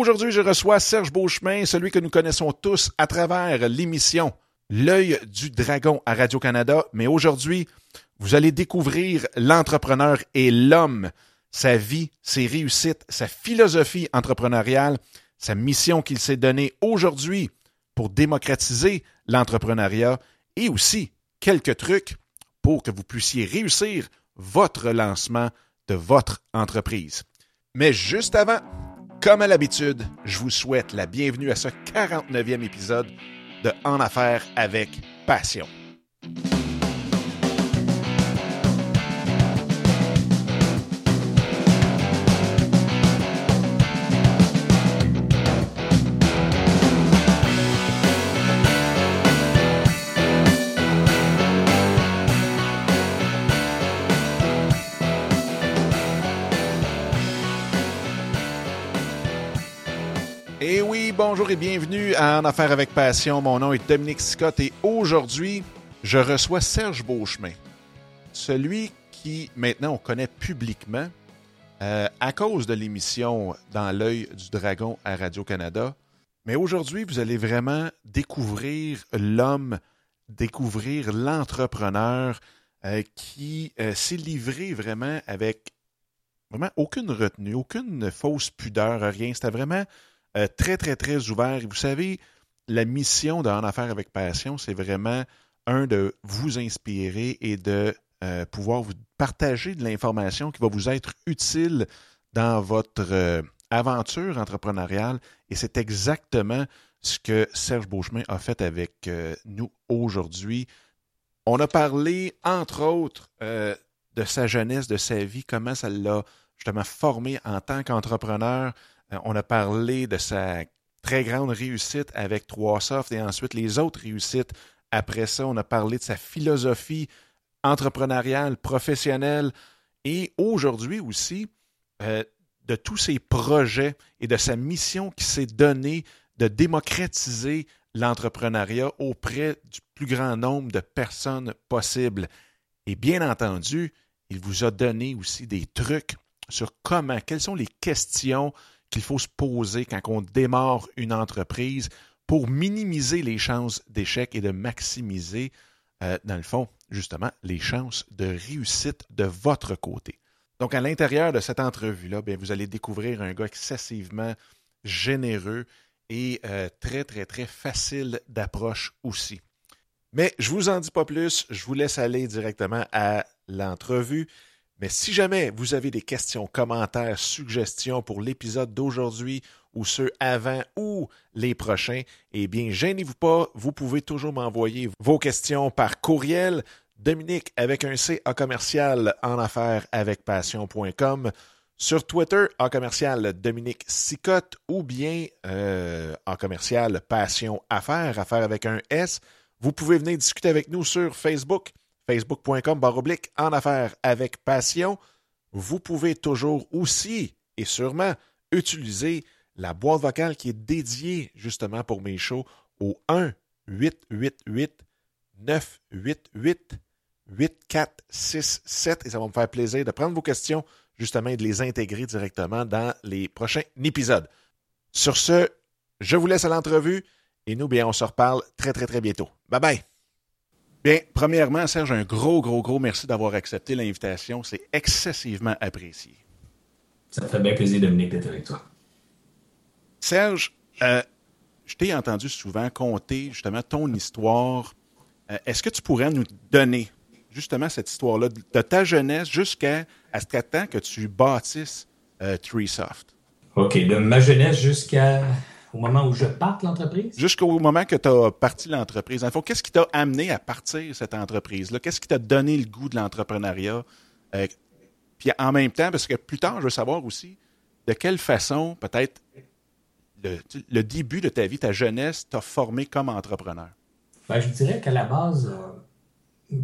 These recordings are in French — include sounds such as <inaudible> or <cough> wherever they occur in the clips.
Aujourd'hui, je reçois Serge Beauchemin, celui que nous connaissons tous à travers l'émission L'œil du dragon à Radio-Canada. Mais aujourd'hui, vous allez découvrir l'entrepreneur et l'homme, sa vie, ses réussites, sa philosophie entrepreneuriale, sa mission qu'il s'est donnée aujourd'hui pour démocratiser l'entrepreneuriat et aussi quelques trucs pour que vous puissiez réussir votre lancement de votre entreprise. Mais juste avant, comme à l'habitude, je vous souhaite la bienvenue à ce 49e épisode de En affaires avec passion. Bonjour et bienvenue à En Affaires avec Passion. Mon nom est Dominique Scott et aujourd'hui, je reçois Serge Beauchemin. Celui qui, maintenant, on connaît publiquement euh, à cause de l'émission Dans l'œil du dragon à Radio-Canada. Mais aujourd'hui, vous allez vraiment découvrir l'homme, découvrir l'entrepreneur euh, qui euh, s'est livré vraiment avec vraiment aucune retenue, aucune fausse pudeur, rien. C'était vraiment euh, très, très, très ouvert. Vous savez, la mission d'En Affaires avec Passion, c'est vraiment, un, de vous inspirer et de euh, pouvoir vous partager de l'information qui va vous être utile dans votre euh, aventure entrepreneuriale. Et c'est exactement ce que Serge Beauchemin a fait avec nous aujourd'hui. On a parlé, entre autres, de sa jeunesse, de sa vie, comment ça l'a justement formé en tant qu'entrepreneur, on a parlé de sa très grande réussite avec 3Soft et ensuite les autres réussites. Après ça, on a parlé de sa philosophie entrepreneuriale, professionnelle et aujourd'hui aussi euh, de tous ses projets et de sa mission qui s'est donnée de démocratiser l'entrepreneuriat auprès du plus grand nombre de personnes possible. Et bien entendu, il vous a donné aussi des trucs sur comment, quelles sont les questions qu'il faut se poser quand on démarre une entreprise pour minimiser les chances d'échec et de maximiser, euh, dans le fond, justement, les chances de réussite de votre côté. Donc, à l'intérieur de cette entrevue-là, vous allez découvrir un gars excessivement généreux et euh, très, très, très facile d'approche aussi. Mais je ne vous en dis pas plus, je vous laisse aller directement à l'entrevue. Mais si jamais vous avez des questions, commentaires, suggestions pour l'épisode d'aujourd'hui ou ceux avant ou les prochains, eh bien, gênez-vous pas, vous pouvez toujours m'envoyer vos questions par courriel. Dominique avec un C à commercial en affaires avec passion.com sur Twitter en commercial Dominique Sicotte ou bien euh, en commercial Passion Affaires, affaires avec un S. Vous pouvez venir discuter avec nous sur Facebook facebook.com baroblique en affaires avec passion. Vous pouvez toujours aussi et sûrement utiliser la boîte vocale qui est dédiée justement pour mes shows au 1 888 988 8467 et ça va me faire plaisir de prendre vos questions justement et de les intégrer directement dans les prochains épisodes. Sur ce, je vous laisse à l'entrevue et nous, bien, on se reparle très, très, très bientôt. Bye bye! Bien, premièrement, Serge, un gros, gros, gros merci d'avoir accepté l'invitation. C'est excessivement apprécié. Ça me fait bien plaisir, Dominique, d'être avec toi. Serge, euh, je t'ai entendu souvent conter justement ton histoire. Euh, est-ce que tu pourrais nous donner justement cette histoire-là de ta jeunesse jusqu'à ce temps que tu bâtisses euh, Treesoft? OK, de ma jeunesse jusqu'à au moment où je parte l'entreprise? Jusqu'au moment que tu as parti l'entreprise. En qu'est-ce qui t'a amené à partir cette entreprise-là? Qu'est-ce qui t'a donné le goût de l'entrepreneuriat? Euh, puis en même temps, parce que plus tard, je veux savoir aussi de quelle façon, peut-être, le, début de ta vie, ta jeunesse, t'a formé comme entrepreneur? Ben, je dirais qu'à la base, euh,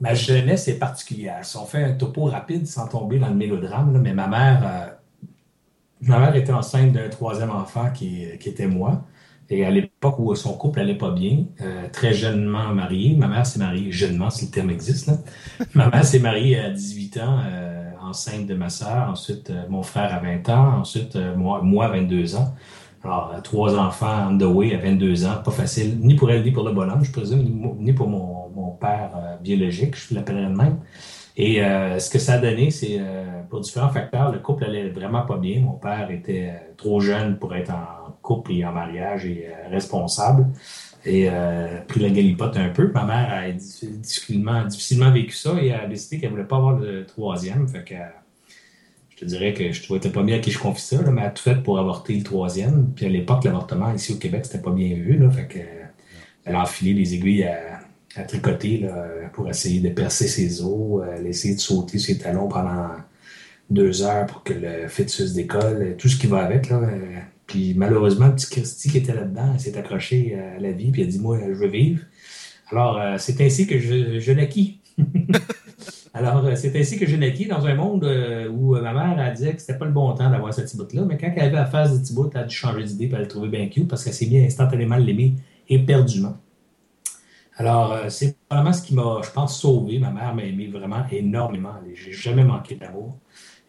ma jeunesse est particulière. Si on fait un topo rapide sans tomber dans le mélodrame, mais ma mère. Euh, Ma mère était enceinte d'un troisième enfant qui, était moi. Et à l'époque où son couple allait pas bien, euh, très jeunement mariée, ma mère s'est mariée jeunement, si le terme existe. Là. <laughs> ma mère s'est mariée à 18 ans, euh, enceinte de ma sœur. Ensuite, euh, mon frère à 20 ans. Ensuite, moi, moi à 22 ans. Alors, trois enfants on the way à 22 ans, pas facile, ni pour elle, ni pour le bonhomme, je présume, ni pour mon, mon père biologique, je l'appellerais de même. Et ce que ça a donné, c'est pour différents facteurs, le couple allait vraiment pas bien. Mon père était trop jeune pour être en couple et en mariage et euh, responsable. Et euh, pris la galipote un peu. Ma mère a difficilement, vécu ça et a décidé qu'elle voulait pas avoir le troisième. Fait que je te dirais que je ne pas bien à qui je confie ça, mais elle a tout fait pour avorter le troisième. Puis à l'époque, l'avortement ici au Québec, c'était pas bien vu. Fait elle a enfilé les aiguilles à, tricoter pour essayer de percer ses os. Elle a essayé de sauter ses talons pendant deux heures pour que le fœtus décolle. Tout ce qui va avec. Là, puis malheureusement, petit Christy qui était là-dedans, s'est accroché à la vie, puis a dit Moi, je veux vivre. Alors, euh, c'est ainsi que je, je naquis. <laughs> Alors, euh, c'est ainsi que je naquis dans un monde euh, où ma mère a dit que c'était pas le bon temps d'avoir ce petit bout-là, mais quand elle avait la phase de petit bout, elle a dû changer d'idée, puis elle le trouvait bien cute parce qu'elle s'est bien instantanément l'aimer éperdument. Alors, c'est vraiment ce qui m'a, je pense, sauvé. Ma mère m'a aimé vraiment énormément. J'ai jamais manqué d'amour.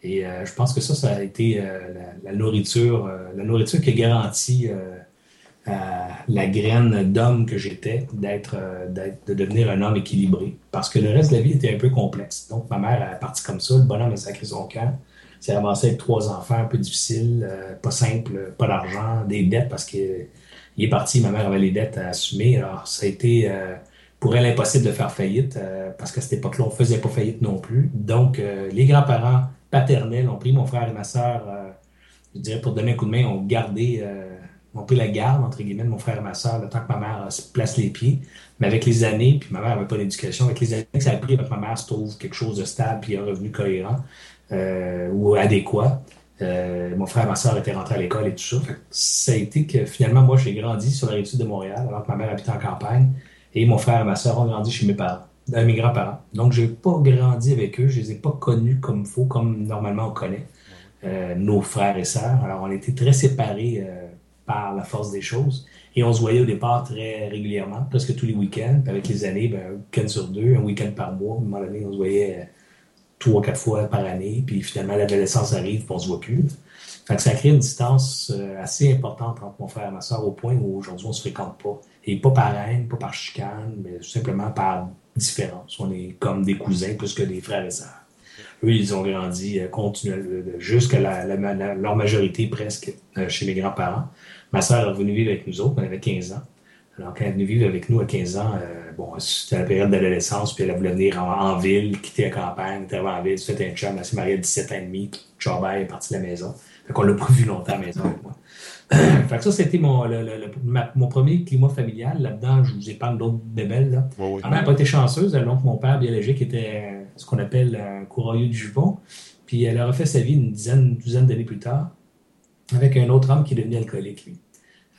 Et euh, je pense que ça, ça a été euh, la, nourriture, euh, la nourriture qui a garanti la graine d'homme que j'étais, d'être, de devenir un homme équilibré. Parce que le reste de la vie était un peu complexe. Donc, ma mère est partie comme ça, le bonhomme a sacré son camp. C'est avancé avec trois enfants, un peu difficile, pas simple, pas d'argent, des dettes parce qu'il est parti, ma mère avait les dettes à assumer. Alors, ça a été pour elle impossible de faire faillite parce qu'à cette époque-là, on ne faisait pas faillite non plus. Donc, les grands-parents paternels ont pris mon frère et ma euh, je dirais pour donner un coup de main, ont gardé, euh, ont pris la garde, entre guillemets, de mon frère et ma sœur, le temps que ma mère euh, se place les pieds. Mais avec les années, puis ma mère n'avait pas d'éducation, avec les années que ça a pris, ma mère se trouve quelque chose de stable, puis un revenu cohérent ou adéquat. Mon frère et ma soeur étaient rentrés à l'école et tout ça. ça a été que finalement, moi, j'ai grandi sur la rive de Montréal, alors que ma mère habitait en campagne, et mon frère et ma soeur ont grandi chez mes parents à mes grands-parents. Donc, je n'ai pas grandi avec eux, je ne les ai pas connus comme il faut, comme normalement on connaît euh, nos frères et sœurs. Alors, on était très séparés euh, par la force des choses. Et on se voyait au départ très régulièrement, presque tous les week-ends. Avec les années, ben, un week-end sur deux, un week-end par mois. À un moment donné, on se voyait euh, trois, quatre fois par année. Puis finalement, l'adolescence arrive, puis on se voit plus. Fait que ça crée une distance assez importante entre mon frère et ma soeur au point où aujourd'hui, on ne se fréquente pas. Et pas par haine, pas par chicane, mais simplement par différence. On est comme des cousins plus que des frères et sœurs. Eux, ils ont grandi euh, continuellement, jusqu'à leur majorité presque euh, chez mes grands-parents. Ma sœur est revenue vivre avec nous autres, elle avait 15 ans. Alors, quand elle est venue vivre avec nous à 15 ans, euh, bon, c'était la période d'adolescence, puis elle voulu venir en, ville, quitter la campagne, elle en ville, se fait un chum, elle s'est mariée à 17 ans et demi, Charbel est parti de la maison. Fait qu'on l'a pas vu longtemps à la maison avec moi. <clears throat> fait que ça, c'était mon, mon premier climat familial. Là-dedans, je vous épargne d'autres bébelles. Là. Ouais, n'a pas été chanceuse. Donc, mon père biologique était ce qu'on appelle un courroyeux du jupon. Puis elle a refait sa vie une dizaine, une douzaine d'années plus tard avec un autre homme qui est devenu alcoolique, lui.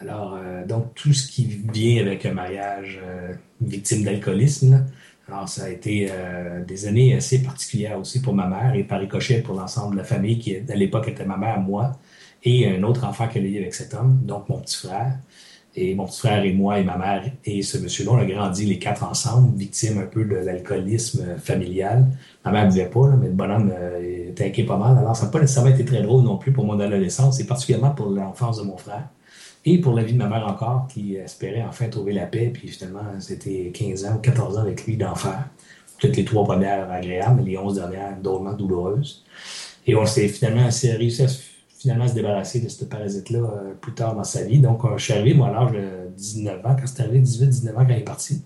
Alors, euh, donc, tout ce qui vient avec un mariage euh, victime d'alcoolisme, alors ça a été euh, des années assez particulières aussi pour ma mère et par ricochet pour l'ensemble de la famille qui, à l'époque, était ma mère, moi, et un autre enfant qu'elle a eu avec cet homme, donc mon petit frère. Et mon petit frère et moi et ma mère et ce monsieur-là, on a grandi les quatre ensemble, victimes un peu de l'alcoolisme familial. Ma mère ne buvait pas, mais le bonhomme était inquiet pas mal. Alors, ça n'a pas nécessairement été très drôle non plus pour mon adolescence, et particulièrement pour l'enfance de mon frère. Et pour la vie de ma mère encore, qui espérait enfin trouver la paix. Puis finalement, c'était 15 ans ou 14 ans avec lui d'enfer. Toutes les trois premières agréables, mais les 11 dernières drôlement douloureuses. Et on s'est finalement assez réussi à finalement se débarrasser de ce parasite-là euh, plus tard dans sa vie. Donc, euh, je suis arrivé, moi, à l'âge de 19 ans, quand c'est arrivé, 18-19 ans, quand il est parti.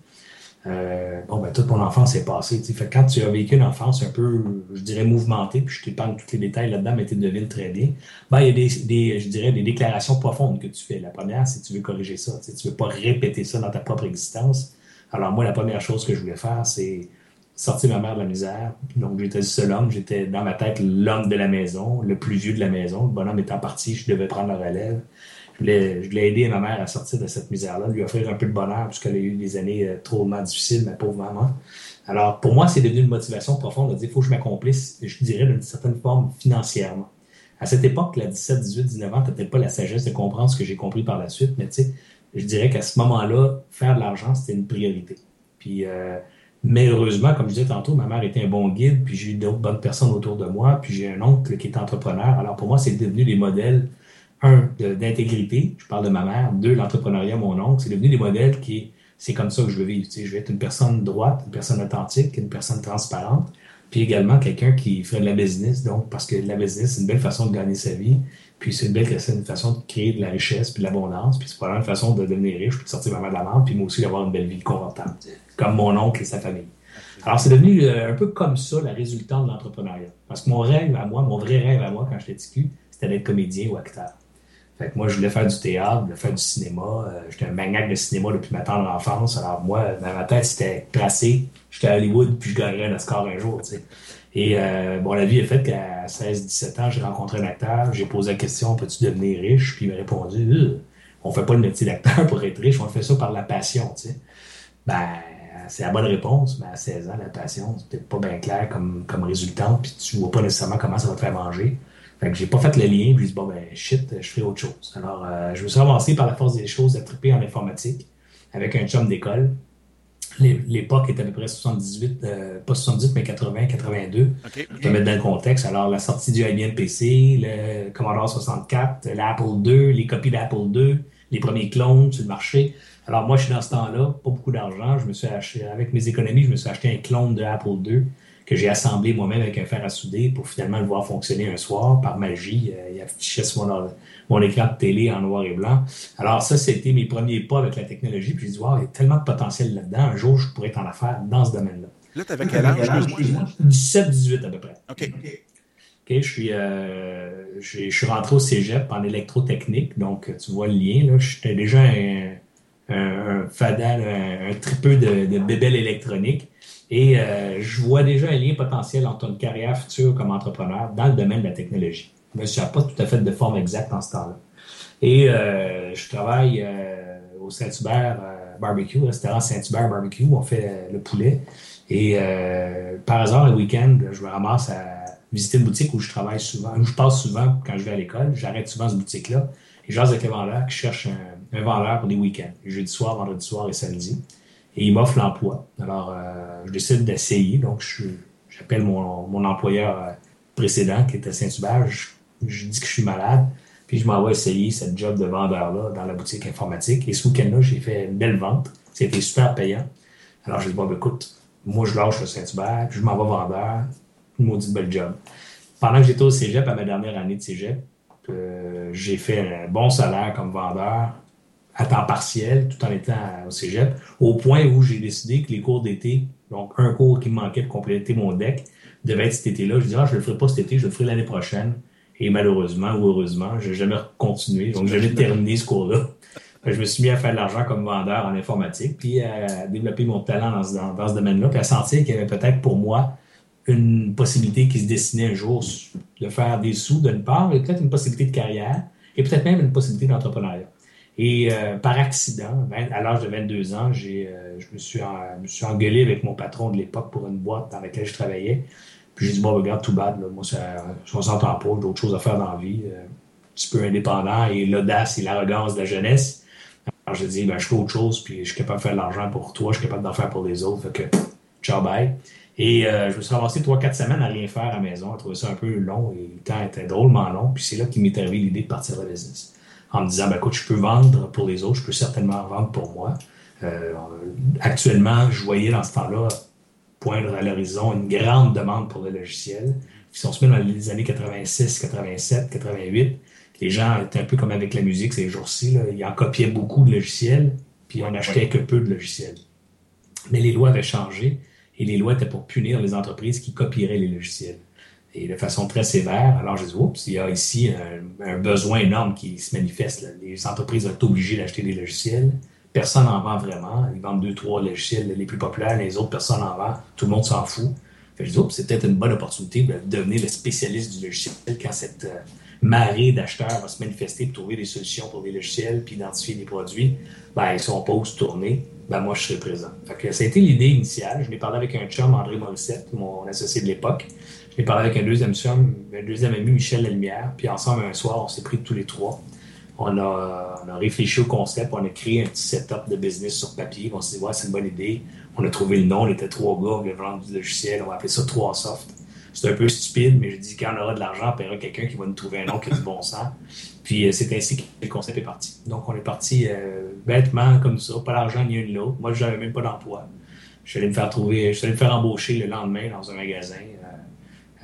Euh, bon, ben, toute mon enfance est passée. Fait quand tu as vécu une enfance un peu, je dirais, mouvementée, puis je t'épargne tous les détails là-dedans, mais tu devines très bien, ben, il y a des, je dirais, des déclarations profondes que tu fais. La première, c'est que tu veux corriger ça. Tu ne veux pas répéter ça dans ta propre existence. Alors, moi, la première chose que je voulais faire, c'est sortir ma mère de la misère. Donc, j'étais seul homme. J'étais dans ma tête l'homme de la maison, le plus vieux de la maison. Le bonhomme étant parti, je devais prendre la relève. Je voulais, je voulais aider ma mère à sortir de cette misère-là, lui offrir un peu de bonheur, puisqu'elle a eu des années euh, trop difficiles, ma pauvre maman. Alors, pour moi, c'est devenu une motivation profonde de dire, il faut que je m'accomplisse, je dirais, d'une certaine forme financièrement. À cette époque, à 17, 18, 19 ans, tu peut-être pas la sagesse de comprendre ce que j'ai compris par la suite, mais tu sais, je dirais qu'à ce moment-là, faire de l'argent, c'était une priorité. Puis, euh, mais heureusement, comme je disais tantôt, ma mère était un bon guide, puis j'ai eu d'autres bonnes personnes autour de moi, puis j'ai un oncle qui est entrepreneur. Alors pour moi, c'est devenu des modèles, un, d'intégrité, je parle de ma mère, deux, l'entrepreneuriat, mon oncle, c'est devenu des modèles qui, c'est comme ça que je veux vivre. Tu sais, je veux être une personne droite, une personne authentique, une personne transparente, puis également quelqu'un qui ferait de la business, donc parce que la business, c'est une belle façon de gagner sa vie, puis c'est une belle une façon de créer de la richesse, puis de l'abondance, puis c'est probablement une façon de devenir riche, puis de sortir ma de la merde, puis moi aussi d'avoir une belle vie confortable, comme mon oncle et sa famille. Alors, c'est devenu euh, un peu comme ça la résultante de l'entrepreneuriat. Parce que mon rêve à moi, mon vrai rêve à moi quand j'étais TQ, c'était d'être comédien ou acteur. Fait que moi, je voulais faire du théâtre, je voulais faire du cinéma. Euh, j'étais un maniaque de cinéma depuis ma tendre enfance. Alors, moi, dans ma tête, c'était tracé. J'étais à Hollywood, puis je gagnerais un Oscar un jour, tu sais. Et euh, bon, la vie est faite qu'à 16-17 ans, j'ai rencontré un acteur, j'ai posé la question peux-tu devenir riche? Puis il m'a répondu euh, on fait pas le métier d'acteur pour être riche, on fait ça par la passion. Tu sais. Ben, c'est la bonne réponse, mais à 16 ans, la passion, peut-être pas bien clair comme, comme résultante, puis tu vois pas nécessairement comment ça va te faire manger. Fait que j'ai pas fait le lien, puis je dit bon, ben shit, je ferai autre chose. Alors, euh, je me suis avancé par la force des choses à triper en informatique avec un chum d'école. L'époque était à peu près 78, euh, pas 78, mais 80, 82. Okay, Je te mettre dans le contexte. Alors, la sortie du IBM PC, le Commodore 64, l'Apple II, les copies d'Apple II, les premiers clones sur le marché. Alors, moi, je suis dans ce temps-là, pas beaucoup d'argent. Je me suis acheté, avec mes économies, je me suis acheté un clone de Apple II que j'ai assemblé moi-même avec un fer à souder pour finalement le voir fonctionner un soir par magie. Euh, il affichait sur mon, mon écran de télé en noir et blanc. Alors ça, c'était mes premiers pas avec la technologie. Puis je dis, wow, il y a tellement de potentiel là-dedans. Un jour, je pourrais en affaire dans ce domaine-là. Là, tu avais quel âge? 17-18 à peu près. OK. OK, je suis, euh, je, suis rentré au cégep en électrotechnique. Donc, tu vois le lien. Là. J'étais déjà un, un, fadal, un, tripeux de, de bébelles électroniques. Et euh, je vois déjà un lien potentiel entre une carrière future comme entrepreneur dans le domaine de la technologie. Mais je n'ai pas tout à fait de forme exacte en ce temps-là. Et euh, je travaille euh, au Saint-Hubert Barbecue, restaurant Saint-Hubert Barbecue, où on fait le poulet. Et par hasard, le week-end, je me ramasse à visiter une boutique où je travaille souvent, où je passe souvent quand je vais à l'école. J'arrête souvent cette boutique-là. Et j'ose avec le vendeur qui cherche un, un vendeur pour des week-ends, jeudi soir, vendredi soir et samedi et il m'offre l'emploi. Alors, euh, je décide d'essayer. Donc, j'appelle mon, mon, employeur euh, précédent qui était Saint-Hubert. Je, dis que je suis malade. Puis, je m'envoie essayer cette job de vendeur-là dans la boutique informatique. Et ce week-end-là, j'ai fait une belle vente. C'était super payant. Alors, j'ai dit, bon, ben, écoute, moi, je lâche le Saint-Hubert, je m'en vais vendeur. Une maudite belle job. Pendant que j'étais au cégep, à ma dernière année de cégep, euh, j'ai fait un bon salaire comme vendeur à temps partiel tout en étant au cégep, au point où j'ai décidé que les cours d'été, donc un cours qui me manquait de compléter mon deck, devait être cet été-là. Je dis, ah, je ne le ferai pas cet été, je le ferai l'année prochaine. Et malheureusement ou heureusement, je n'ai jamais continué, donc j'ai jamais terminé ce cours-là. Je me suis mis à faire de l'argent comme vendeur en informatique, puis à développer mon talent dans ce, dans, ce domaine-là, puis à sentir qu'il y avait peut-être pour moi une possibilité qui se dessinait un jour de faire des sous d'une part, et peut-être une possibilité de carrière, et peut-être même une possibilité d'entrepreneuriat. Et euh, par accident, à l'âge de 22 ans, j'ai, euh, je me suis, me suis engueulé avec mon patron de l'époque pour une boîte dans laquelle je travaillais. Puis j'ai dit, bon, regarde, tout bad, là, moi, ça, je ne s'entend pas, j'ai d'autres choses à faire dans la vie, euh, un petit peu indépendant, et l'audace et l'arrogance de la jeunesse. Alors j'ai dit, ben, je fais autre chose, puis je suis capable de faire de l'argent pour toi, je suis capable d'en faire pour les autres, fait que, ciao, bye. Et je me suis avancé 3-4 semaines à rien faire à la maison, à trouver ça un peu long, et le temps était drôlement long, puis c'est là qu'il m'est arrivé l'idée de partir le business en me disant, ben, écoute, je peux vendre pour les autres, je peux certainement vendre pour moi. Euh, actuellement, je voyais dans ce temps-là poindre à l'horizon une grande demande pour le logiciel. Puis si on se met dans les années 86, 87, 88, les gens étaient un peu comme avec la musique ces jours-ci. Ils en copiaient beaucoup de logiciels, puis on n'achetait que peu de logiciels. Mais les lois avaient changé et les lois étaient pour punir les entreprises qui copieraient les logiciels et de façon très sévère. Alors, je dis, oups, il y a ici un, besoin énorme qui se manifeste. Les entreprises sont obligées d'acheter des logiciels. Personne n'en vend vraiment. Ils vendent deux, trois logiciels les plus populaires, les autres, personne n'en vend. Tout le monde s'en fout. je dis, oups, c'est peut-être une bonne opportunité de devenir le spécialiste du logiciel quand cette euh, marée d'acheteurs va se manifester pour trouver des solutions pour des logiciels puis identifier des produits. Ben, ils sont pas où se tourner. Ben, moi, je serai présent. Fait ça a été l'idée initiale. Je l'ai parlé avec un chum, André Morissette, mon associé de l'époque. J'ai parlé avec un deuxième chum, un deuxième ami, Michel Lumière, puis ensemble, un soir, on s'est pris tous les trois. On a, réfléchi au concept, on a créé un petit setup de business sur papier. On s'est dit, ouais, c'est une bonne idée. On a trouvé le nom, on était trois gars, on voulait vendre du logiciel, on va appeler ça 3 Soft. C'est un peu stupide, mais je dis, quand on aura de l'argent, on paiera quelqu'un qui va nous trouver un nom qui a du bon sens. Puis euh, c'est ainsi que le concept est parti. Donc on est parti euh, bêtement comme ça, pas d'argent ni un ni l'autre. Moi, je n'avais même pas d'emploi. Je suis allé me faire trouver, je suis allé me faire embaucher le lendemain dans un magasin euh,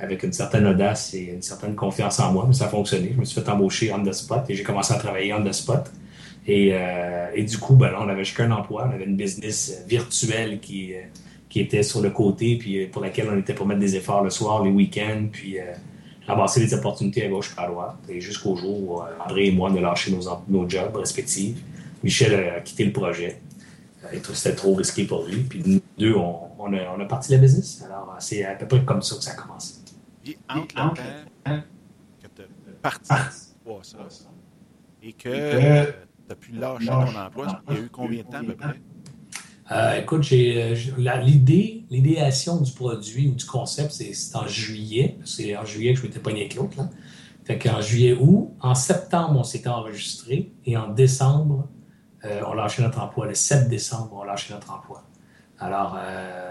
avec une certaine audace et une certaine confiance en moi, mais ça a fonctionné. Je me suis fait embaucher on the spot et j'ai commencé à travailler on the spot. Et, et du coup, ben, là, on avait chacun un emploi, on avait une business virtuelle qui qui était sur le côté, puis euh, pour laquelle on était pour mettre des efforts le soir, les week-ends, puis euh, ramasser des opportunités à gauche et à droite. Et jusqu'au jour où euh, André et moi, on a lâché nos, nos jobs respectifs. Michel a quitté le projet. C'était trop risqué pour lui. Puis nous deux, on, on, a, on a parti la business. Alors, c'est à peu près comme ça que ça a commencé. Et entre le temps que tu parti ça et que tu as pu lâcher ton emploi, il y a eu combien de temps à peu près? Euh, écoute, j'ai euh, l'idée, l'idéation du produit ou du concept, c'est en juillet. C'est en juillet que je m'étais pogné avec l'autre. Fait qu'en juillet août, en septembre, on s'était enregistré et en décembre, euh, on lâchait notre emploi. Le 7 décembre, on lâchait notre emploi. Alors,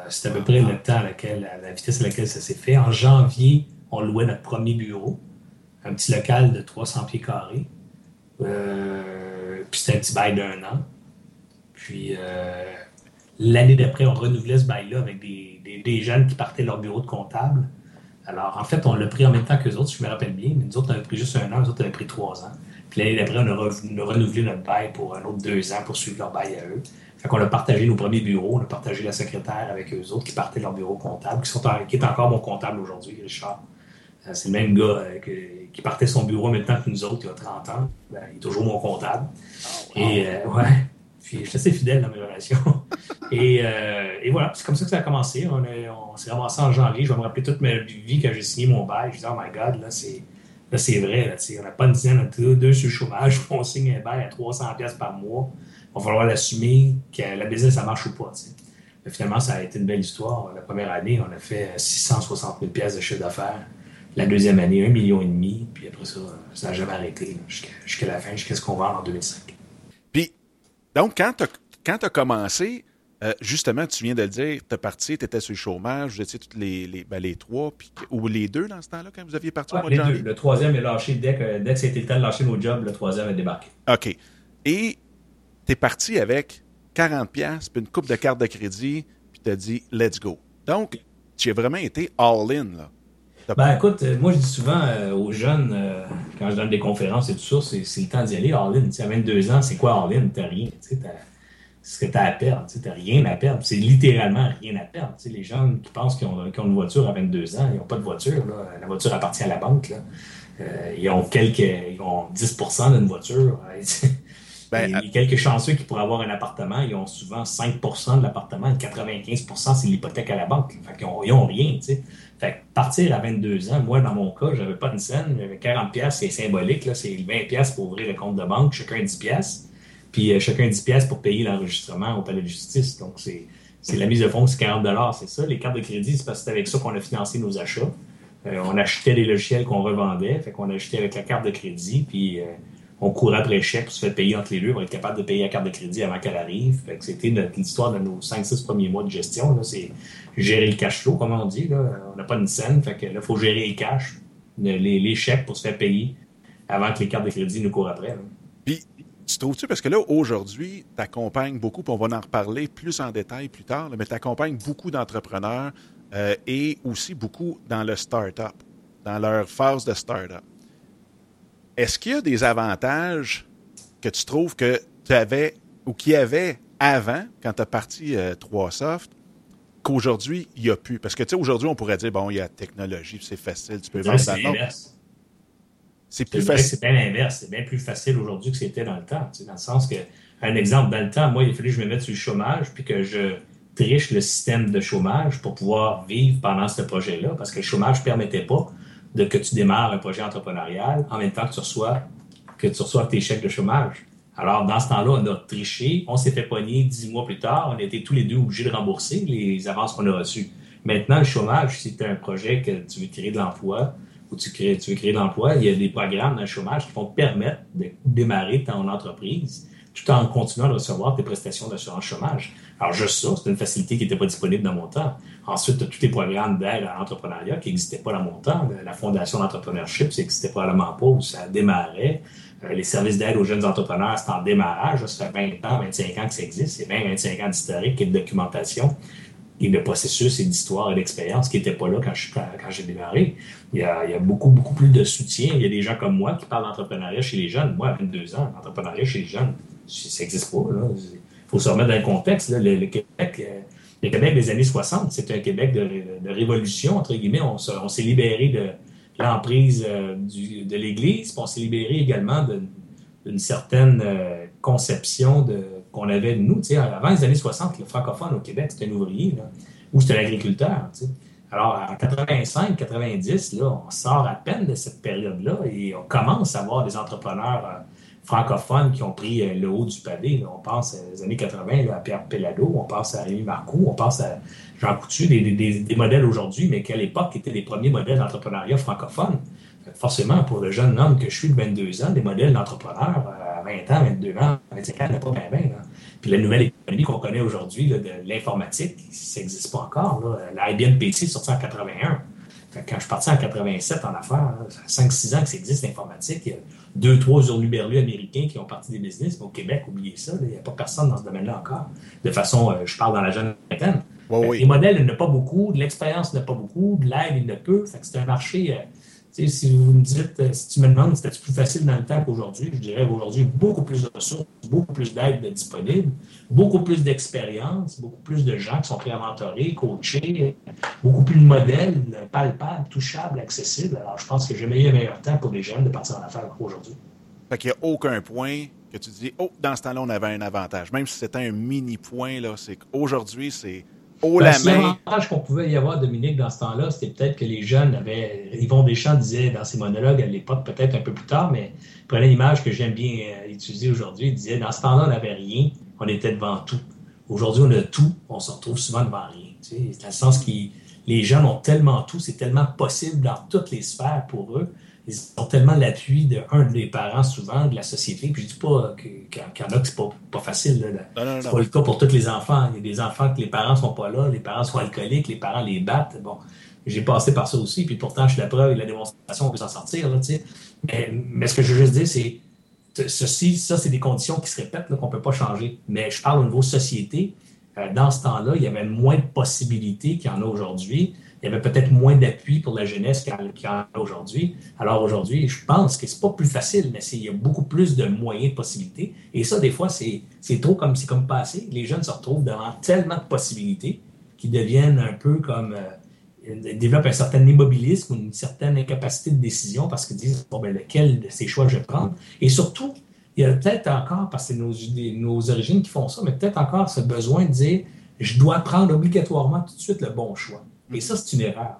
c'est à peu près le temps à laquelle, la vitesse à laquelle ça s'est fait. En janvier, on louait notre premier bureau, un petit local de 300 pieds carrés. puis c'était un petit bail d'un an. Puis L'année d'après, on renouvelait ce bail-là avec des, jeunes qui partaient leur bureau de comptable. Alors, en fait, on l'a pris en même temps que les autres, si je me rappelle bien, mais nous autres, on avait pris juste un an, les autres avaient pris trois ans. Puis l'année d'après, on, a renouvelé notre bail pour un autre deux ans pour suivre leur bail à eux. Fait qu'on a partagé nos premiers bureaux, on a partagé la secrétaire avec eux autres qui partaient leur bureau comptable, qui, sont qui est encore mon comptable aujourd'hui, Richard. Euh, c'est le même gars euh, qui partait son bureau en même temps que nous autres il y a 30 ans. Ben, il est toujours mon comptable. Oh, Et euh, ouais, puis je suis assez fidèle dans mes relations. <laughs> Euh, et, voilà, c'est comme ça que ça a commencé. On, s'est ramassé en janvier. Je vais me rappeler toute ma vie quand j'ai signé mon bail. Je dis, oh my God, là, c'est, là, c'est vrai. Là, on n'a pas une dizaine, on a deux sur le chômage. <laughs> On signe un bail à 300$ par mois. Va falloir l'assumer que la business, ça marche ou pas. Mais finalement, ça a été une belle histoire. La première année, on a fait 660 000 pièces de chiffre d'affaires. La deuxième année, 1,5 million. Puis après ça, ça n'a jamais arrêté jusqu'à, la fin, jusqu'à ce qu'on vende en 2005. Donc, quand tu as, commencé, euh, justement, tu viens de le dire, tu es parti, tu étais sur le chômage, vous étiez tous les, les, ben, les trois, puis, ou les deux dans ce temps-là, quand vous aviez parti au mois de janvier? Le troisième est lâché dès que, dès que c'était le temps de lâcher nos jobs, le troisième est débarqué. OK. Et tu es parti avec 40$, puis une coupe de carte de crédit, puis tu as dit « let's go ». Donc, tu as vraiment été all-in, là. Ben écoute, euh, moi je dis souvent euh, aux jeunes, euh, quand je donne des conférences et tout ça, c'est le temps d'y aller. All-in, à 22 ans, c'est quoi all-in? T'as rien. C'est ce que t'as à perdre. T'as rien à perdre. C'est littéralement rien à perdre. T'sais, les gens qui pensent qu'ils ont, une voiture à 22 ans, ils n'ont pas de voiture. Là. La voiture appartient à la banque. Là. ils ont quelques. Ils ont 10% d'une voiture. <laughs> Ben, les quelques chanceux qui pourraient avoir un appartement, ils ont souvent 5% de l'appartement et 95% c'est l'hypothèque à la banque. Fait qu'ils n'ont rien. sais. Fait partir à 22 ans, moi, dans mon cas, j'avais pas une scène, j'avais 40 pièces, c'est symbolique, là, c'est 20 pièces pour ouvrir le compte de banque, chacun 10 pièces, puis euh, chacun 10 pièces pour payer l'enregistrement au palais de justice. Donc, c'est, la mise de fonds, c'est 40 c'est ça. Les cartes de crédit, c'est parce que c'est avec ça qu'on a financé nos achats. Euh, on achetait des logiciels qu'on revendait, fait qu'on achetait avec la carte de crédit, puis euh, on courait après le chèque, on se fait payer entre les deux pour être capable de payer la carte de crédit avant qu'elle arrive. c'était notre histoire de nos 5-6 premiers mois de gestion. C'est gérer le cash flow, comme on dit. On n'a pas une scène, fait que là, il faut gérer les cash, les, chèques pour se faire payer avant que les cartes de crédit nous courent après. Puis, tu trouves-tu, parce que là, aujourd'hui, tu accompagnes beaucoup, puis on va en reparler plus en détail plus tard, mais tu accompagnes beaucoup d'entrepreneurs euh, et aussi beaucoup dans le start-up, dans leur phase de start-up. Est-ce qu'il y a des avantages que tu trouves que tu avais ou qu'il y avait avant, quand tu as parti 3Soft, euh, qu'aujourd'hui, il n'y a plus? Parce que, tu sais, aujourd'hui, on pourrait dire, bon, il y a la technologie, c'est facile, tu peux vendre dans C'est plus facile. C'est bien l'inverse. C'est bien plus facile aujourd'hui que c'était dans le temps. Dans le sens que, un exemple, dans le temps, moi, il fallait que je me mette sur le chômage puis que je triche le système de chômage pour pouvoir vivre pendant ce projet-là parce que le chômage ne permettait pas de que tu démarres un projet entrepreneurial en même temps que tu reçois, que tes chèques de chômage. Alors, dans ce temps-là, on a triché, on s'est fait pogner dix mois plus tard, on a été tous les deux obligés de rembourser les avances qu'on a reçues. Maintenant, le chômage, si tu as un projet que tu veux créer de l'emploi, ou tu, crées, tu veux créer de l'emploi, il y a des programmes dans le chômage qui vont te permettre de démarrer ton entreprise tout en continuant de recevoir tes prestations d'assurance chômage. Alors, juste ça, c'est une facilité qui n'était pas disponible dans mon temps. Ensuite, tu as tous les programmes d'aide à l'entrepreneuriat qui n'existaient pas dans mon temps. La Fondation d'entrepreneurship, ça n'existait probablement pas où ça démarrait. Euh, les services d'aide aux jeunes entrepreneurs, c'est en démarrage. Ça fait 20 ans, 25 ans que ça existe. C'est 20, 25 ans d'historique et de documentation et de processus et d'histoire et d'expérience qui n'étaient pas là quand, j'ai démarré. Il y, a, beaucoup, beaucoup plus de soutien. Il y a des gens comme moi qui parlent d'entrepreneuriat chez les jeunes. Moi, à 22 ans, l'entrepreneuriat chez les jeunes, ça n'existe pas. Il faut se remettre dans le contexte. Le, Québec, euh, le Québec des années 60, c'est un Québec de, révolution, entre guillemets. On, s'est libéré de l'emprise euh, de l'Église, on s'est libéré également d'une certaine euh, conception qu'on avait de nous. avant les années 60, le francophone au Québec, c'était un ouvrier ou c'était l'agriculteur. Alors, en 85, 90, là, on sort à peine de cette période-là et on commence à voir des entrepreneurs francophones qui ont pris euh, le haut du pavé. On pense aux années 80 à Pierre Pellado, on pense à Rémi Marcoux, on pense à Jean Coutu, des, modèles aujourd'hui, mais qui à l'époque étaient les premiers modèles d'entrepreneuriat francophone. Forcément, pour le jeune homme que je suis de 22 ans, des modèles d'entrepreneurs euh, à 20 ans, 22 ans, 25 ans, il n'y pas bien, bien. Puis la nouvelle économie qu'on connaît aujourd'hui de l'informatique, ça n'existe pas encore. La PC est sortie en 81. Quand je suis parti en 87 en affaires, ça fait 5-6 ans que ça existe l'informatique. Deux, trois hurluberlus américains qui ont parti des business, mais au Québec, oubliez ça, il n'y a pas personne dans ce domaine-là encore. De façon, euh, je parle dans la jeune vingtaine. Les modèles, il n'y en a pas beaucoup, de l'expérience, il n'y en a pas beaucoup, de l'aide, il n'y en a peu. C'est un marché si vous me dites, euh, si tu me demandes, c'était plus facile dans le temps qu'aujourd'hui, je dirais qu'aujourd'hui, beaucoup plus de ressources, beaucoup plus d'aide disponible, beaucoup plus d'expérience, beaucoup plus de gens qui sont mentorer, coacher, beaucoup plus de modèles palpables, touchables, accessibles. Alors, je pense que j'ai meilleur meilleur temps pour les jeunes de partir en affaires aujourd'hui. Fait qu'il n'y a aucun point que tu dis, oh, dans ce temps-là, on avait un avantage. Même si c'était un mini point, là, c'est qu'aujourd'hui, c'est Oh, ben, L'avantage qu'on pouvait y avoir, Dominique, dans ce temps-là, c'était peut-être que les jeunes avaient. Yvon Deschamps disait dans ses monologues à l'époque, peut-être un peu plus tard, mais il prenait l'image que j'aime bien euh, utiliser aujourd'hui. Il disait dans ce temps-là, on n'avait rien, on était devant tout. Aujourd'hui, on a tout, on se retrouve souvent devant rien. C'est dans le sens que les jeunes ont tellement tout, c'est tellement possible dans toutes les sphères pour eux ils ont tellement l'appui de un des parents souvent, de la société. Puis je dis pas qu'il y en a que c'est pas, pas facile. C'est pas le cas pour tous les enfants. Il y a des enfants que les parents sont pas là, les parents sont alcooliques, les parents les battent. Bon, j'ai passé par ça aussi, puis pourtant je suis la preuve et la démonstration, on peut s'en sortir. Là, mais, mais ce que je veux juste dire, c'est ceci, ça, c'est des conditions qui se répètent, qu'on ne peut pas changer. Mais je parle au niveau société. Euh, dans ce temps-là, il y avait moins de possibilités qu'il y en a aujourd'hui il y avait peut-être moins d'appui pour la jeunesse qu'il y en a aujourd'hui. Alors aujourd'hui, je pense que c'est pas plus facile, mais il y a beaucoup plus de moyens de possibilités. Et ça, des fois, c'est trop comme c'est comme passé. Les jeunes se retrouvent devant tellement de possibilités qu'ils deviennent un peu comme euh, développent un certain immobilisme ou une certaine incapacité de décision parce qu'ils disent bon ben lequel de ces choix je vais prendre? Et surtout, il y a peut-être encore, parce que c'est nos, nos origines qui font ça, mais peut-être encore ce besoin de dire je dois prendre obligatoirement tout de suite le bon choix. Et ça, c'est une erreur.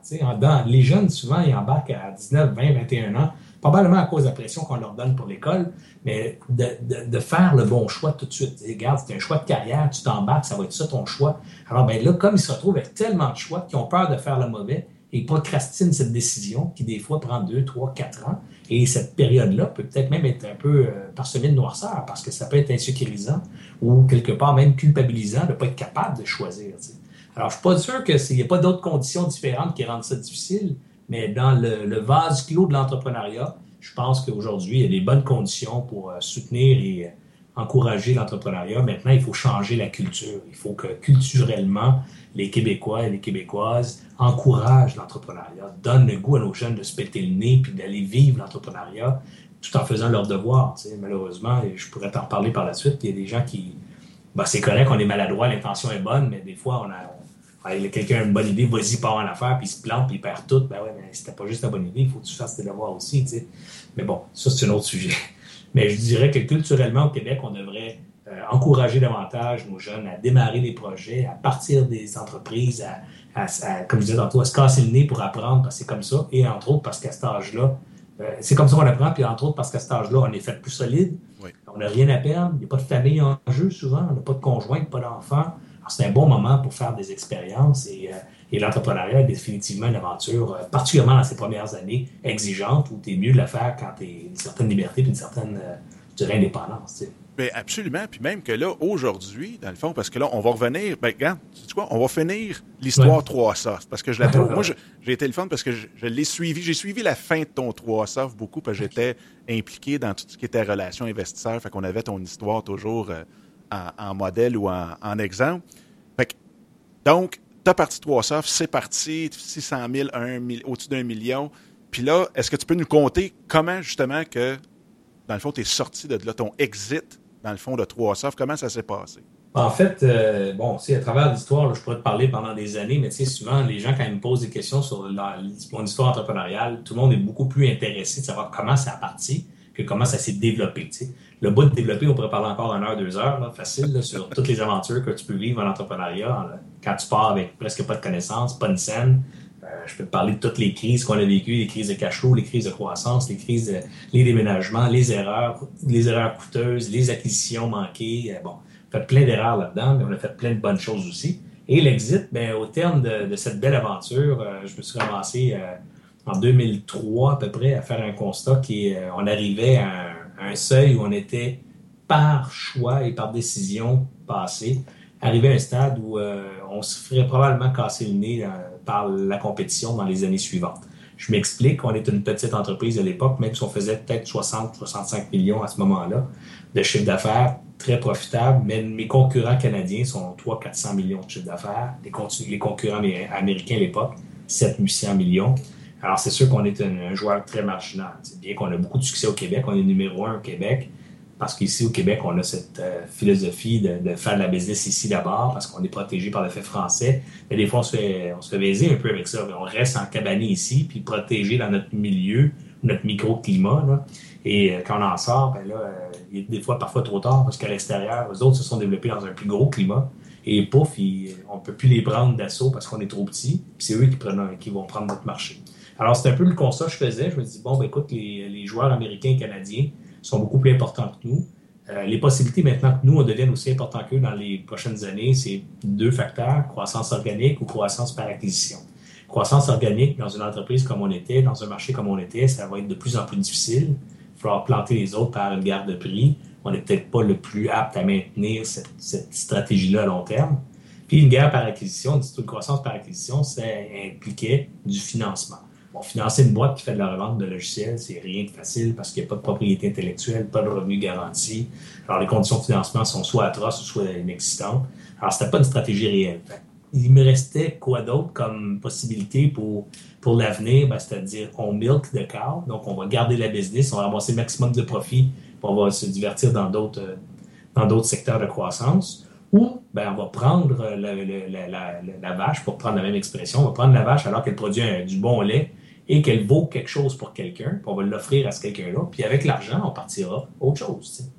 Les jeunes, souvent, ils embarquent à 19, 20, 21 ans, probablement à cause de la pression qu'on leur donne pour l'école, mais de, faire le bon choix tout de suite. regarde, c'est un choix de carrière, tu t'embarques, ça va être ça ton choix. Alors ben là, comme ils se retrouvent avec tellement de choix qu'ils ont peur de faire le mauvais, ils procrastinent cette décision qui, des fois, prend 2, 3, 4 ans. Et cette période-là peut peut-être même être un peu euh, parsemée de noirceur parce que ça peut être insécurisant ou quelque part même culpabilisant de ne pas être capable de choisir. Alors, je ne suis pas sûr qu'il n'y a pas d'autres conditions différentes qui rendent ça difficile, mais dans le, vase clos de l'entrepreneuriat, je pense qu'aujourd'hui, il y a des bonnes conditions pour euh, soutenir et euh, encourager l'entrepreneuriat. Maintenant, il faut changer la culture. Il faut que culturellement, les Québécois et les Québécoises encouragent l'entrepreneuriat, donnent le goût à nos jeunes de se péter le nez puis d'aller vivre l'entrepreneuriat tout en faisant leur devoir. Malheureusement, et je pourrais t'en reparler par la suite, il y a des gens qui. Ben, c'est correct qu'on est maladroit, l'intention est bonne, mais des fois, on a, quelqu'un a une bonne idée, vas-y, part en affaire, puis il se plante, puis il perd tout. Ben ouais, mais c'était pas juste la bonne idée, il faut que tu fasses tes devoirs aussi, tu sais. Mais bon, ça, c'est un autre sujet. <laughs> Mais je dirais que culturellement, au Québec, on devrait euh, encourager davantage nos jeunes à démarrer des projets, à partir des entreprises, à, comme je disais tantôt, à se casser le nez pour apprendre, parce que c'est comme ça, et entre autres parce qu'à cet âge-là, euh, c'est comme ça qu'on apprend, puis entre autres parce qu'à cet âge-là, on est fait plus solide, on n'a rien à perdre, il n'y a pas de famille en jeu souvent, on n'a pas de conjoint, pas d'enfant c'est un bon moment pour faire des expériences et, Et l'entrepreneuriat est définitivement une aventure, euh, particulièrement dans ces premières années, exigeante, où tu es mieux de la faire quand tu as une certaine liberté et une certaine, euh, je dirais, indépendance. Ben, absolument. Puis même que là, aujourd'hui, dans le fond, parce que là, on va revenir. Ben, regarde, tu quoi? On va finir l'histoire 3 soft. Parce que je la trouve. <laughs> moi, j'ai été le fun parce que je, l'ai suivi. J'ai suivi la fin de ton 3 soft beaucoup parce que j'étais impliqué dans tout ce qui était relations investisseurs. Fait qu'on avait ton histoire toujours euh, en, modèle ou en, exemple. Fait que, donc, ta partie 3 soft, c'est parti. 600 000, au-dessus d'un million. Puis là, est-ce que tu peux nous compter comment, justement, que, dans le fond, tu es sorti de là, ton exit dans le fond, de trois soft? Comment ça s'est passé? En fait, euh, bon, à travers l'histoire, je pourrais te parler pendant des années, mais souvent, les gens, quand ils me posent des questions sur mon histoire entrepreneuriale, tout le monde est beaucoup plus intéressé de savoir comment ça a parti que comment ça s'est développé. Le bout de développer, on pourrait parler encore une heure, deux heures, facile, sur toutes les aventures que tu peux vivre en entrepreneuriat, quand tu pars avec presque pas de connaissances, pas de scène, euh, je peux te parler de toutes les crises qu'on a vécues, les crises de cash les crises de croissance, les crises, de, les déménagements, les erreurs, les erreurs coûteuses, les acquisitions manquées. Euh, bon, on a fait plein d'erreurs là-dedans, mais on a fait plein de bonnes choses aussi. Et l'exit, ben, au terme de, cette belle aventure, euh, je me suis ramassé en 2003 à peu près à faire un constat qui est, on arrivait à un, seuil où on était par choix et par décision passé, arrivé à un stade où on se ferait probablement casser le nez par la compétition dans les années suivantes. Je m'explique, on est une petite entreprise à l'époque, même si on faisait peut-être 60, 65 millions à ce moment-là de chiffre d'affaires, très profitable, mais mes concurrents canadiens sont 300, 400 millions de chiffre d'affaires. Les, concurrents américains à l'époque, 7, 800 millions. Alors, c'est sûr qu'on est un, joueur très marginal. Bien qu'on a beaucoup de succès au Québec, on est numéro un au Québec, parce qu'ici au Québec, on a cette euh, philosophie de, faire de la business ici d'abord, parce qu'on est protégé par le fait français. Mais des fois, on se fait, baiser un peu avec ça. On reste en cabané ici, puis protégé dans notre milieu, notre microclimat. Et euh, quand on en sort, ben là, euh, il est des fois parfois trop tard, parce qu'à l'extérieur, les autres se sont développés dans un plus gros climat. Et pouf, on ne peut plus les prendre d'assaut parce qu'on est trop petit. C'est eux qui, prennent, qui vont prendre notre marché. Alors, c'est un peu le constat que je faisais. Je me dis, bon, ben écoute, les, joueurs américains et canadiens, sont beaucoup plus importants que nous. Euh, les possibilités maintenant que nous, on devienne aussi importants qu'eux dans les prochaines années, c'est deux facteurs, croissance organique ou croissance par acquisition. Croissance organique dans une entreprise comme on était, dans un marché comme on était, ça va être de plus en plus difficile. Il va falloir planter les autres par une garde de prix. On n'est peut-être pas le plus apte à maintenir cette, cette stratégie-là à long terme. Puis une guerre par acquisition, une croissance par acquisition, ça impliquait du financement. Bon, financer une boîte qui fait de la revente de logiciels, c'est rien de facile parce qu'il n'y a pas de propriété intellectuelle, pas de revenus garantis. Alors, les conditions de financement sont soit atroces soit inexistantes. Alors, c'était pas une stratégie réelle. il me restait quoi d'autre comme possibilité pour, pour l'avenir? Ben, c'est-à-dire, on milk the cow, donc on va garder la business, on va ramasser le maximum de profit, puis on va se divertir dans d'autres, secteurs de croissance. Ou ben, on va prendre la, vache, pour prendre la même expression, on va prendre la vache alors qu'elle produit du bon lait, et qu'elle vaut quelque chose pour quelqu'un, puis on va l'offrir à ce quelqu'un-là, puis avec l'argent, on partira autre chose.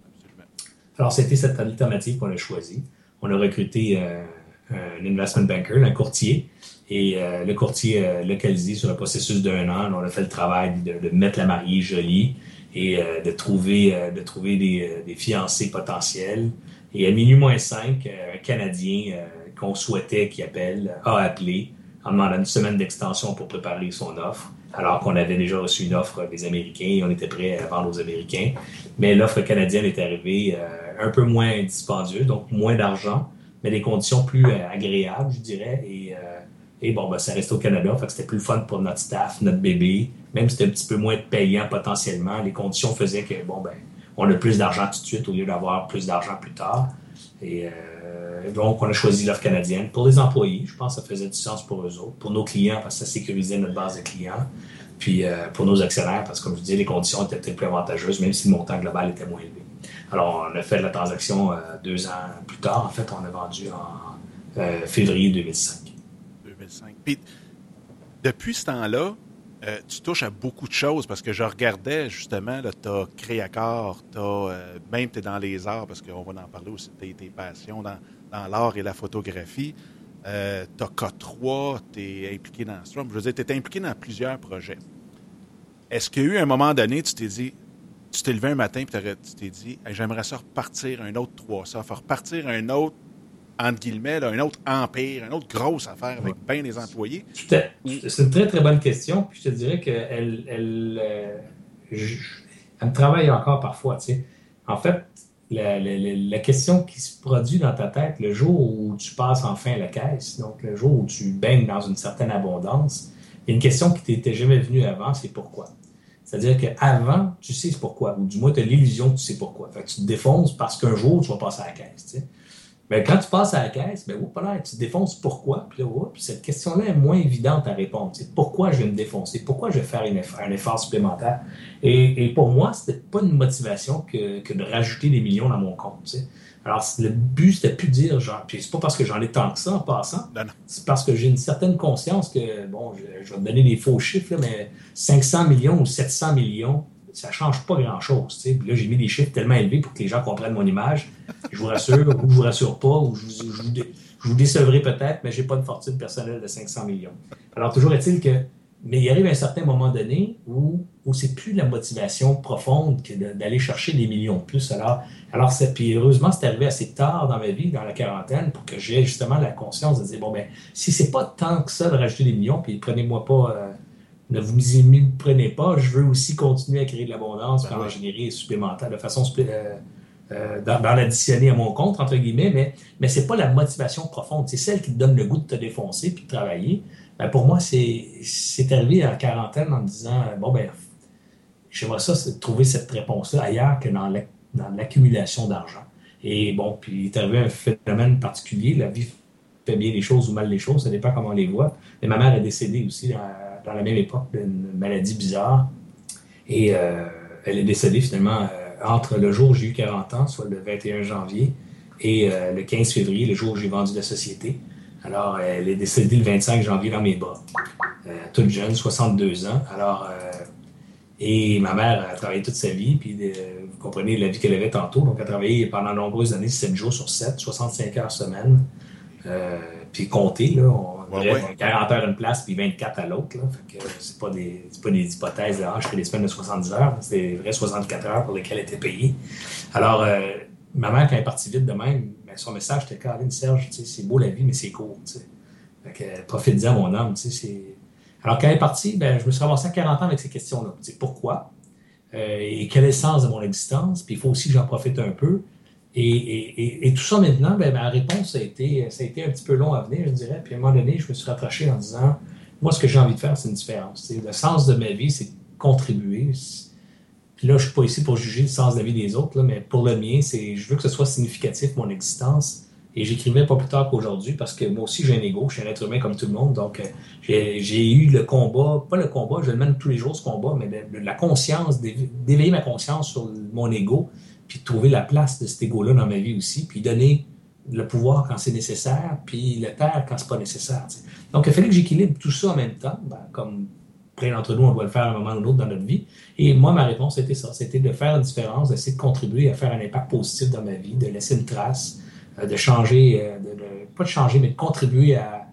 Alors, c'était cette alternative qu'on a choisie. On a recruté euh, un investment banker, un courtier, et euh, le courtier a localisé sur un processus d'un an. On a fait le travail de, mettre la mariée jolie et euh, de trouver, de trouver des, des, fiancés potentiels. Et à minuit moins 5, un Canadien qu'on souhaitait qui appelle a appelé en demandant une semaine d'extension pour préparer son offre, alors qu'on avait déjà reçu une offre des Américains et on était prêt à vendre aux Américains. Mais l'offre canadienne est arrivée euh, un peu moins dispendieuse, donc moins d'argent, mais des conditions plus euh, agréables, je dirais. Et, euh, bon, ben, ça restait au Canada, fait que c'était plus fun pour notre staff, notre bébé. Même si c'était un petit peu moins payant potentiellement, les conditions faisaient que, bon, ben, on a plus d'argent tout de suite au lieu d'avoir plus d'argent plus tard. Et donc, on a choisi l'offre canadienne. Pour les employés, je pense que ça faisait du sens pour eux autres. Pour nos clients, parce que ça sécurisait notre base de clients. Puis euh, pour nos actionnaires, parce que, comme je disais, les conditions étaient peut-être plus avantageuses, même si le montant global était moins élevé. Alors, on a fait la transaction euh, deux ans plus tard. En fait, on a vendu en euh, février 2005. 2005. Puis, depuis ce temps-là, tu touches à beaucoup de choses parce que je regardais justement, tu as Créacor, as, même tu es dans les arts parce qu'on va en parler aussi, tes, tes passions dans, l'art et la photographie. Euh, tu as K3, tu es impliqué dans Strom. Je veux dire, tu es impliqué dans plusieurs projets. Est-ce qu'il y a eu un moment donné, tu t'es dit, tu t'es levé un matin et tu t'es dit, j'aimerais ça repartir un autre 300, faire repartir un autre entre guillemets, un autre empire, une autre grosse affaire avec bien des employés? C'est une très, très bonne question. Puis je te dirais qu'elle elle, euh, elle, me travaille encore parfois. Tu sais. En fait, la, la, question qui se produit dans ta tête le jour où tu passes enfin la caisse, donc le jour où tu baignes dans une certaine abondance, il y a une question qui t'était jamais venue avant, c'est pourquoi? C'est-à-dire qu'avant, tu sais pourquoi, ou du moins tu as l'illusion que tu sais pourquoi. Fait que tu te défonces parce qu'un jour, tu vas passer à la caisse. Tu sais. Mais quand tu passes à la caisse, ben, tu te défonces pourquoi? Puis, cette question-là est moins évidente à répondre. C'est pourquoi je vais me défoncer? Pourquoi je vais faire un effort supplémentaire? Et, pour moi, c'était pas une motivation que, que, de rajouter des millions dans mon compte. Tu sais. Alors, le but, c'était plus de dire, genre, puis c'est pas parce que j'en ai tant que ça en passant, c'est parce que j'ai une certaine conscience que, bon, je, vais te donner des faux chiffres, mais 500 millions ou 700 millions, ça change pas grand-chose. Là, j'ai mis des chiffres tellement élevés pour que les gens comprennent mon image. Je vous rassure, ou je vous rassure pas, ou je vous, je vous, décevrai peut-être, mais j'ai pas de fortune personnelle de 500 millions. Alors, toujours est-il que mais il arrive un certain moment donné où, où c'est plus la motivation profonde que d'aller chercher des millions de plus. Alors, alors puis heureusement, c'est arrivé assez tard dans ma vie, dans la quarantaine, pour que j'ai justement la conscience de dire, bon, ben, si c'est pas tant que ça de rajouter des millions, puis prenez-moi pas, euh, ne vous me prenez pas, je veux aussi continuer à créer de l'abondance, ben l'ingénierie supplémentaire de façon euh, euh, dans, l'additionner à mon compte, entre guillemets, mais, mais c'est pas la motivation profonde, c'est celle qui te donne le goût de te défoncer puis de travailler. Ben, pour moi, c'est arrivé la quarantaine en me disant bon, ben, j'aimerais ça, trouver cette réponse-là ailleurs que dans l'accumulation d'argent. Et bon, puis il est arrivé un phénomène particulier. La vie fait bien les choses ou mal les choses, ça dépend comment on les voit. Mais ma mère est décédée aussi dans, la même époque d'une maladie bizarre. Et euh, elle est décédée finalement euh, entre le jour où j'ai eu 40 ans, soit le 21 janvier, et euh, le 15 février, le jour où j'ai vendu la société. Alors, elle est décédée le 25 janvier dans mes bras. Toute jeune, 62 ans. Alors, et ma mère a travaillé toute sa vie, puis vous comprenez la vie qu'elle avait tantôt. Donc, elle a travaillé pendant de nombreuses années, 7 jours sur 7, 65 heures semaine. puis compter, là, on, ouais, 40 heures à une place, puis 24 à l'autre. C'est pas des, pas des hypothèses, là, ah, je fais des semaines de 70 heures. C'est des vraies 64 heures pour lesquelles elle était payée. Alors, ma mère, quand elle est partie vite de même, ben, son message était Caroline Serge, c'est beau la vie, mais c'est court. profite-en, mon âme. Alors, quand elle est partie, ben, je me suis ramassé à 40 ans avec ces questions-là. Pourquoi? Euh, et quel est le sens de mon existence? Puis il faut aussi que j'en profite un peu. Et, tout ça maintenant, ben, ma réponse a été, ça a été un petit peu long à venir, je dirais. Puis à un moment donné, je me suis rapproché en disant, moi, ce que j'ai envie de faire, c'est une différence. Le sens de ma vie, c'est contribuer là, je ne suis pas ici pour juger le sens de la vie des autres, mais pour le mien, c'est je veux que ce soit significatif, mon existence. Et j'écrivais pas plus tard qu'aujourd'hui parce que moi aussi, j'ai un ego, je suis un être humain comme tout le monde. Donc, euh, j'ai eu le combat, pas le combat, je le mène tous les jours ce combat, mais la conscience, d'éveiller ma conscience sur mon ego, puis trouver la place de cet ego-là dans ma vie aussi, puis donner le pouvoir quand c'est nécessaire, puis le taire quand c'est pas nécessaire. Donc, il fallait que j'équilibre tout ça en même temps, ben, comme plein d'entre nous, on doit le faire à un moment ou l'autre dans notre vie. Et moi, ma réponse, c'était ça. C'était de faire une différence, d'essayer de contribuer à faire un impact positif dans ma vie, de laisser une trace, euh, de changer, euh, pas de changer, mais de contribuer à,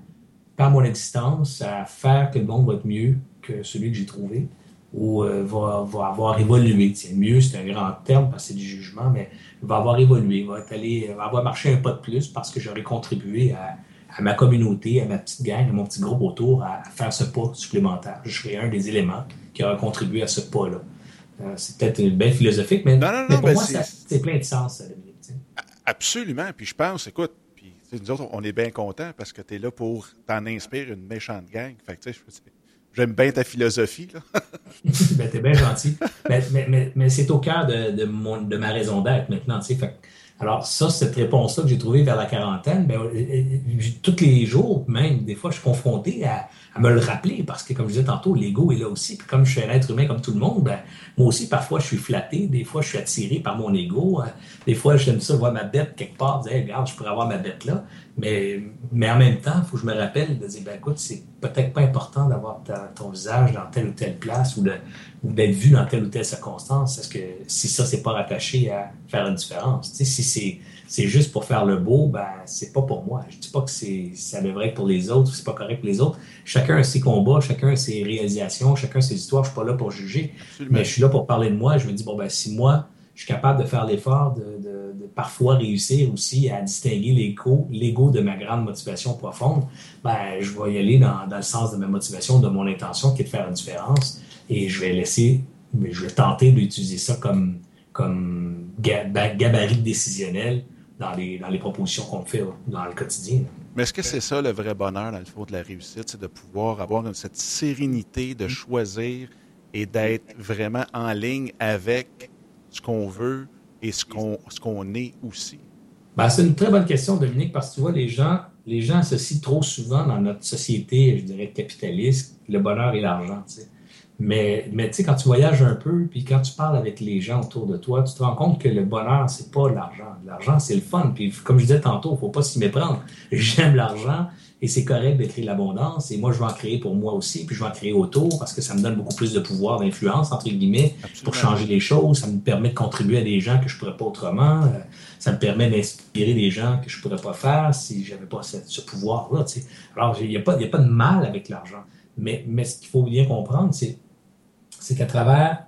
par mon existence, à faire que le monde va être mieux que celui que j'ai trouvé ou euh, va, va, avoir évolué. Tiens, mieux, c'est un grand terme parce que c'est du jugement, mais va avoir évolué, va, être allé, va avoir marché un pas de plus parce que j'aurais contribué à, à ma communauté, à ma petite gang, à mon petit groupe autour à, faire ce pas supplémentaire. Je serai un des éléments qui aura contribué à ce pas-là. Euh, c'est peut-être une belle philosophique, mais, pour moi, c'est plein de sens, Absolument. Puis je pense, écoute, puis, nous autres, on est bien contents parce que tu es là pour t'en inspirer une méchante gang. Fait que, J'aime bien ta philosophie. Là. <laughs> ben, t'es bien gentil. mais, c'est au cœur de, de, mon, de ma raison d'être maintenant. Alors, ça, cette réponse-là que j'ai trouvée vers la quarantaine, ben, euh, euh, tous les jours, même, des fois, je suis confronté à, me le rappeler parce que, comme je disais tantôt, l'ego est là aussi. Puis comme je suis un être humain comme tout le monde, ben, moi aussi, parfois, je suis flatté. Des fois, je suis attiré par mon ego. Hein. Des fois, j'aime ça voir ma bête quelque part, dire, regarde, je pourrais avoir ma bête là. Mais, mais en même temps, il faut que je me rappelle de dire, ben, écoute, c'est peut-être pas important d'avoir ton visage dans telle ou telle place ou, d'être vu dans telle ou telle circonstance. Est-ce que si ça, c'est pas rattaché à faire une différence? si c'est c'est juste pour faire le beau, ben c'est pas pour moi. Je dis pas que c'est ça devrait être pour les autres, c'est pas correct pour les autres. Chacun a ses combats, chacun a ses réalisations, chacun a ses histoires. Je suis pas là pour juger, mais je suis là pour parler de moi. Je me dis bon ben si moi je suis capable de faire l'effort de, parfois réussir aussi à distinguer l'ego, l'ego de ma grande motivation profonde, ben, je vais y aller dans, dans, le sens de ma motivation, de mon intention qui est de faire une différence. Et je vais laisser, je vais tenter d'utiliser ça comme, comme gabarit décisionnel dans les, dans les propositions qu'on fait dans le quotidien. Mais est-ce que c'est ça le vrai bonheur dans le fond de la réussite, c'est de pouvoir avoir cette sérénité de choisir et d'être vraiment en ligne avec ce qu'on veut et ce qu'on qu'on est aussi? Ben, c'est une très bonne question, Dominique, parce que tu vois, les gens, les gens associent trop souvent dans notre société, je dirais, capitaliste, le bonheur et l'argent. Mais, mais tu sais, quand tu voyages un peu, puis quand tu parles avec les gens autour de toi, tu te rends compte que le bonheur, c'est pas l'argent. L'argent, c'est le fun. Puis comme je disais tantôt, il faut pas s'y méprendre. J'aime l'argent, et c'est correct de créer l'abondance. Et moi, je vais en créer pour moi aussi, puis je vais en créer autour parce que ça me donne beaucoup plus de pouvoir, d'influence, entre guillemets, pour changer les choses. Ça me permet de contribuer à des gens que je ne pourrais pas autrement. Euh, ça me permet d'inspirer des gens que je ne pourrais pas faire si je n'avais pas ce, pouvoir-là. Alors, il n'y a, pas, a pas de mal avec l'argent. Mais, mais ce qu'il faut bien comprendre, c'est, c'est qu'à travers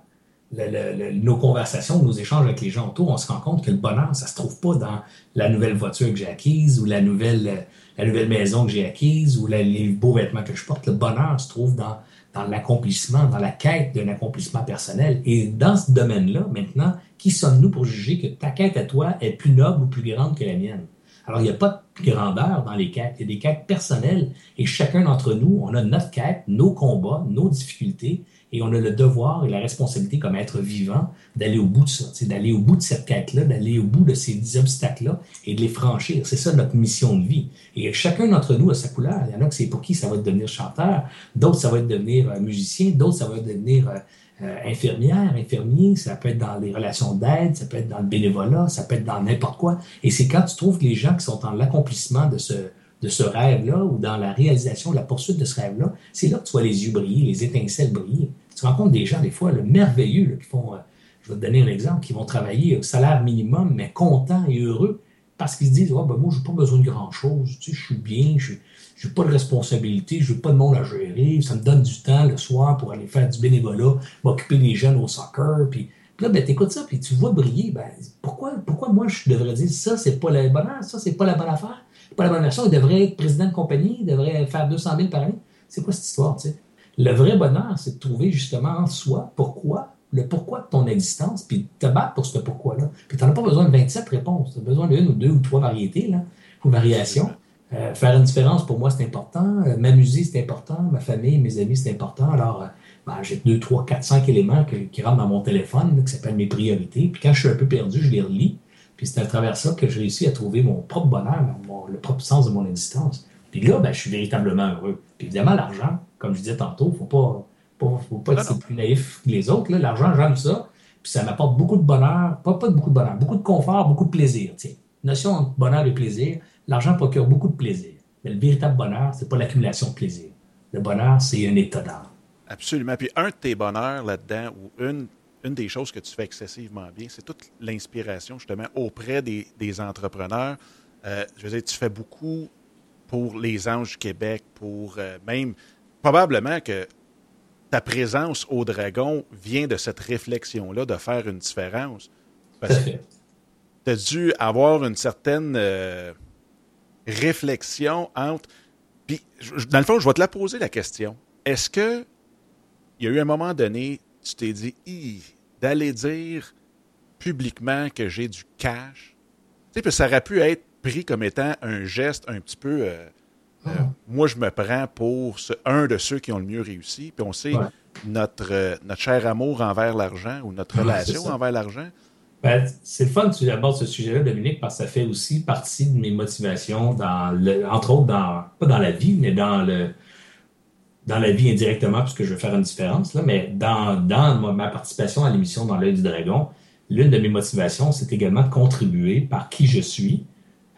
nos conversations, nos échanges avec les gens autour, on se rend compte que le bonheur, ça ne se trouve pas dans la nouvelle voiture que j'ai acquise ou la nouvelle la nouvelle maison que j'ai acquise ou les beaux vêtements que je porte. Le bonheur se trouve dans, dans l'accomplissement, dans la quête d'un accomplissement personnel. Et dans ce domaine-là, maintenant, qui sommes-nous pour juger que ta quête à toi est plus noble ou plus grande que la mienne? Alors, il n'y a pas de grandeur dans les quêtes. Il y a des quêtes personnelles et chacun d'entre nous, on a notre quête, nos combats, nos difficultés et on a le devoir et la responsabilité comme être vivant d'aller au bout de ça, d'aller au bout de cette quête-là, d'aller au bout de ces obstacles-là et de les franchir. C'est ça notre mission de vie. Et chacun d'entre nous a sa couleur. Il y en a que c'est pour qui ça va devenir chanteur, d'autres ça va devenir euh, musicien, d'autres ça va devenir euh, euh, infirmière, infirmier, ça peut être dans les relations d'aide, ça peut être dans le bénévolat, ça peut être dans n'importe quoi. Et c'est quand tu trouves que les gens qui sont dans l'accomplissement de ce, de ce rêve-là ou dans la réalisation, la poursuite de ce rêve-là, c'est là que tu vois les yeux briller, les étincelles briller. Tu rencontres des gens, des fois, le merveilleux, qui font, euh, je vais te donner un exemple, qui vont travailler au salaire minimum, mais contents et heureux parce qu'ils se disent oh, ben, Moi, je n'ai pas besoin de grand-chose, je suis bien, je n'ai pas de responsabilité, je n'ai pas de monde à gérer, ça me donne du temps le soir pour aller faire du bénévolat, m'occuper des jeunes au soccer, puis. là, ben, tu écoutes ça, puis tu vois briller. Ben, pourquoi, pourquoi moi, je devrais dire ça, c'est pas la bonne ça, c'est pas la bonne affaire, pas la bonne version, il devrait être président de compagnie, il devrait faire 200 000 par année. C'est quoi cette histoire, tu sais? Le vrai bonheur, c'est de trouver justement en soi pourquoi, le pourquoi de ton existence, puis te battre pour ce pourquoi-là. Puis tu n'as pas besoin de 27 réponses, tu as besoin d'une ou deux ou trois variétés, là, ou variations. Euh, faire une différence, pour moi, c'est important. Euh, m'amuser, c'est important. Ma famille, mes amis, c'est important. Alors, euh, ben, j'ai deux, trois, quatre, cinq éléments qui rentrent dans mon téléphone, qui s'appellent mes priorités. Puis quand je suis un peu perdu, je les relis. Puis c'est à travers ça que j'ai réussi à trouver mon propre bonheur, le propre sens de mon existence. Puis là, ben, je suis véritablement heureux. Puis évidemment, l'argent, comme je disais tantôt, il ne faut pas, faut pas être plus naïf que les autres. L'argent, j'aime ça. Puis ça m'apporte beaucoup de bonheur, pas, pas beaucoup de bonheur, beaucoup de confort, beaucoup de plaisir. Tiens, notion entre bonheur et plaisir, l'argent procure beaucoup de plaisir. Mais le véritable bonheur, ce n'est pas l'accumulation de plaisir. Le bonheur, c'est un état d'âme. Absolument. Puis un de tes bonheurs là-dedans, ou une, une des choses que tu fais excessivement bien, c'est toute l'inspiration justement auprès des, entrepreneurs. Euh, je veux dire, tu fais beaucoup pour les Anges du Québec, pour euh, même probablement que ta présence au Dragon vient de cette réflexion-là de faire une différence. Parce que tu as dû avoir une certaine euh, réflexion entre. Puis, dans le fond, je vais te la poser la question. Est-ce que il y a eu un moment donné, tu t'es dit, d'aller dire publiquement que j'ai du cash? Tu sais, ça aurait pu être pris comme étant un geste un petit peu. Euh, euh, ah. moi, je me prends pour un de ceux qui ont le mieux réussi. Puis on sait notre, euh, notre cher amour envers l'argent ou notre relation envers l'argent. Ben, c'est le fun que tu abordes ce sujet-là, Dominique, parce que ça fait aussi partie de mes motivations, dans le, entre autres, dans, pas dans la vie, mais dans le dans la vie indirectement, puisque je veux faire une différence, là, mais dans, dans ma participation à l'émission Dans l'œil du dragon, l'une de mes motivations, c'est également de contribuer par qui je suis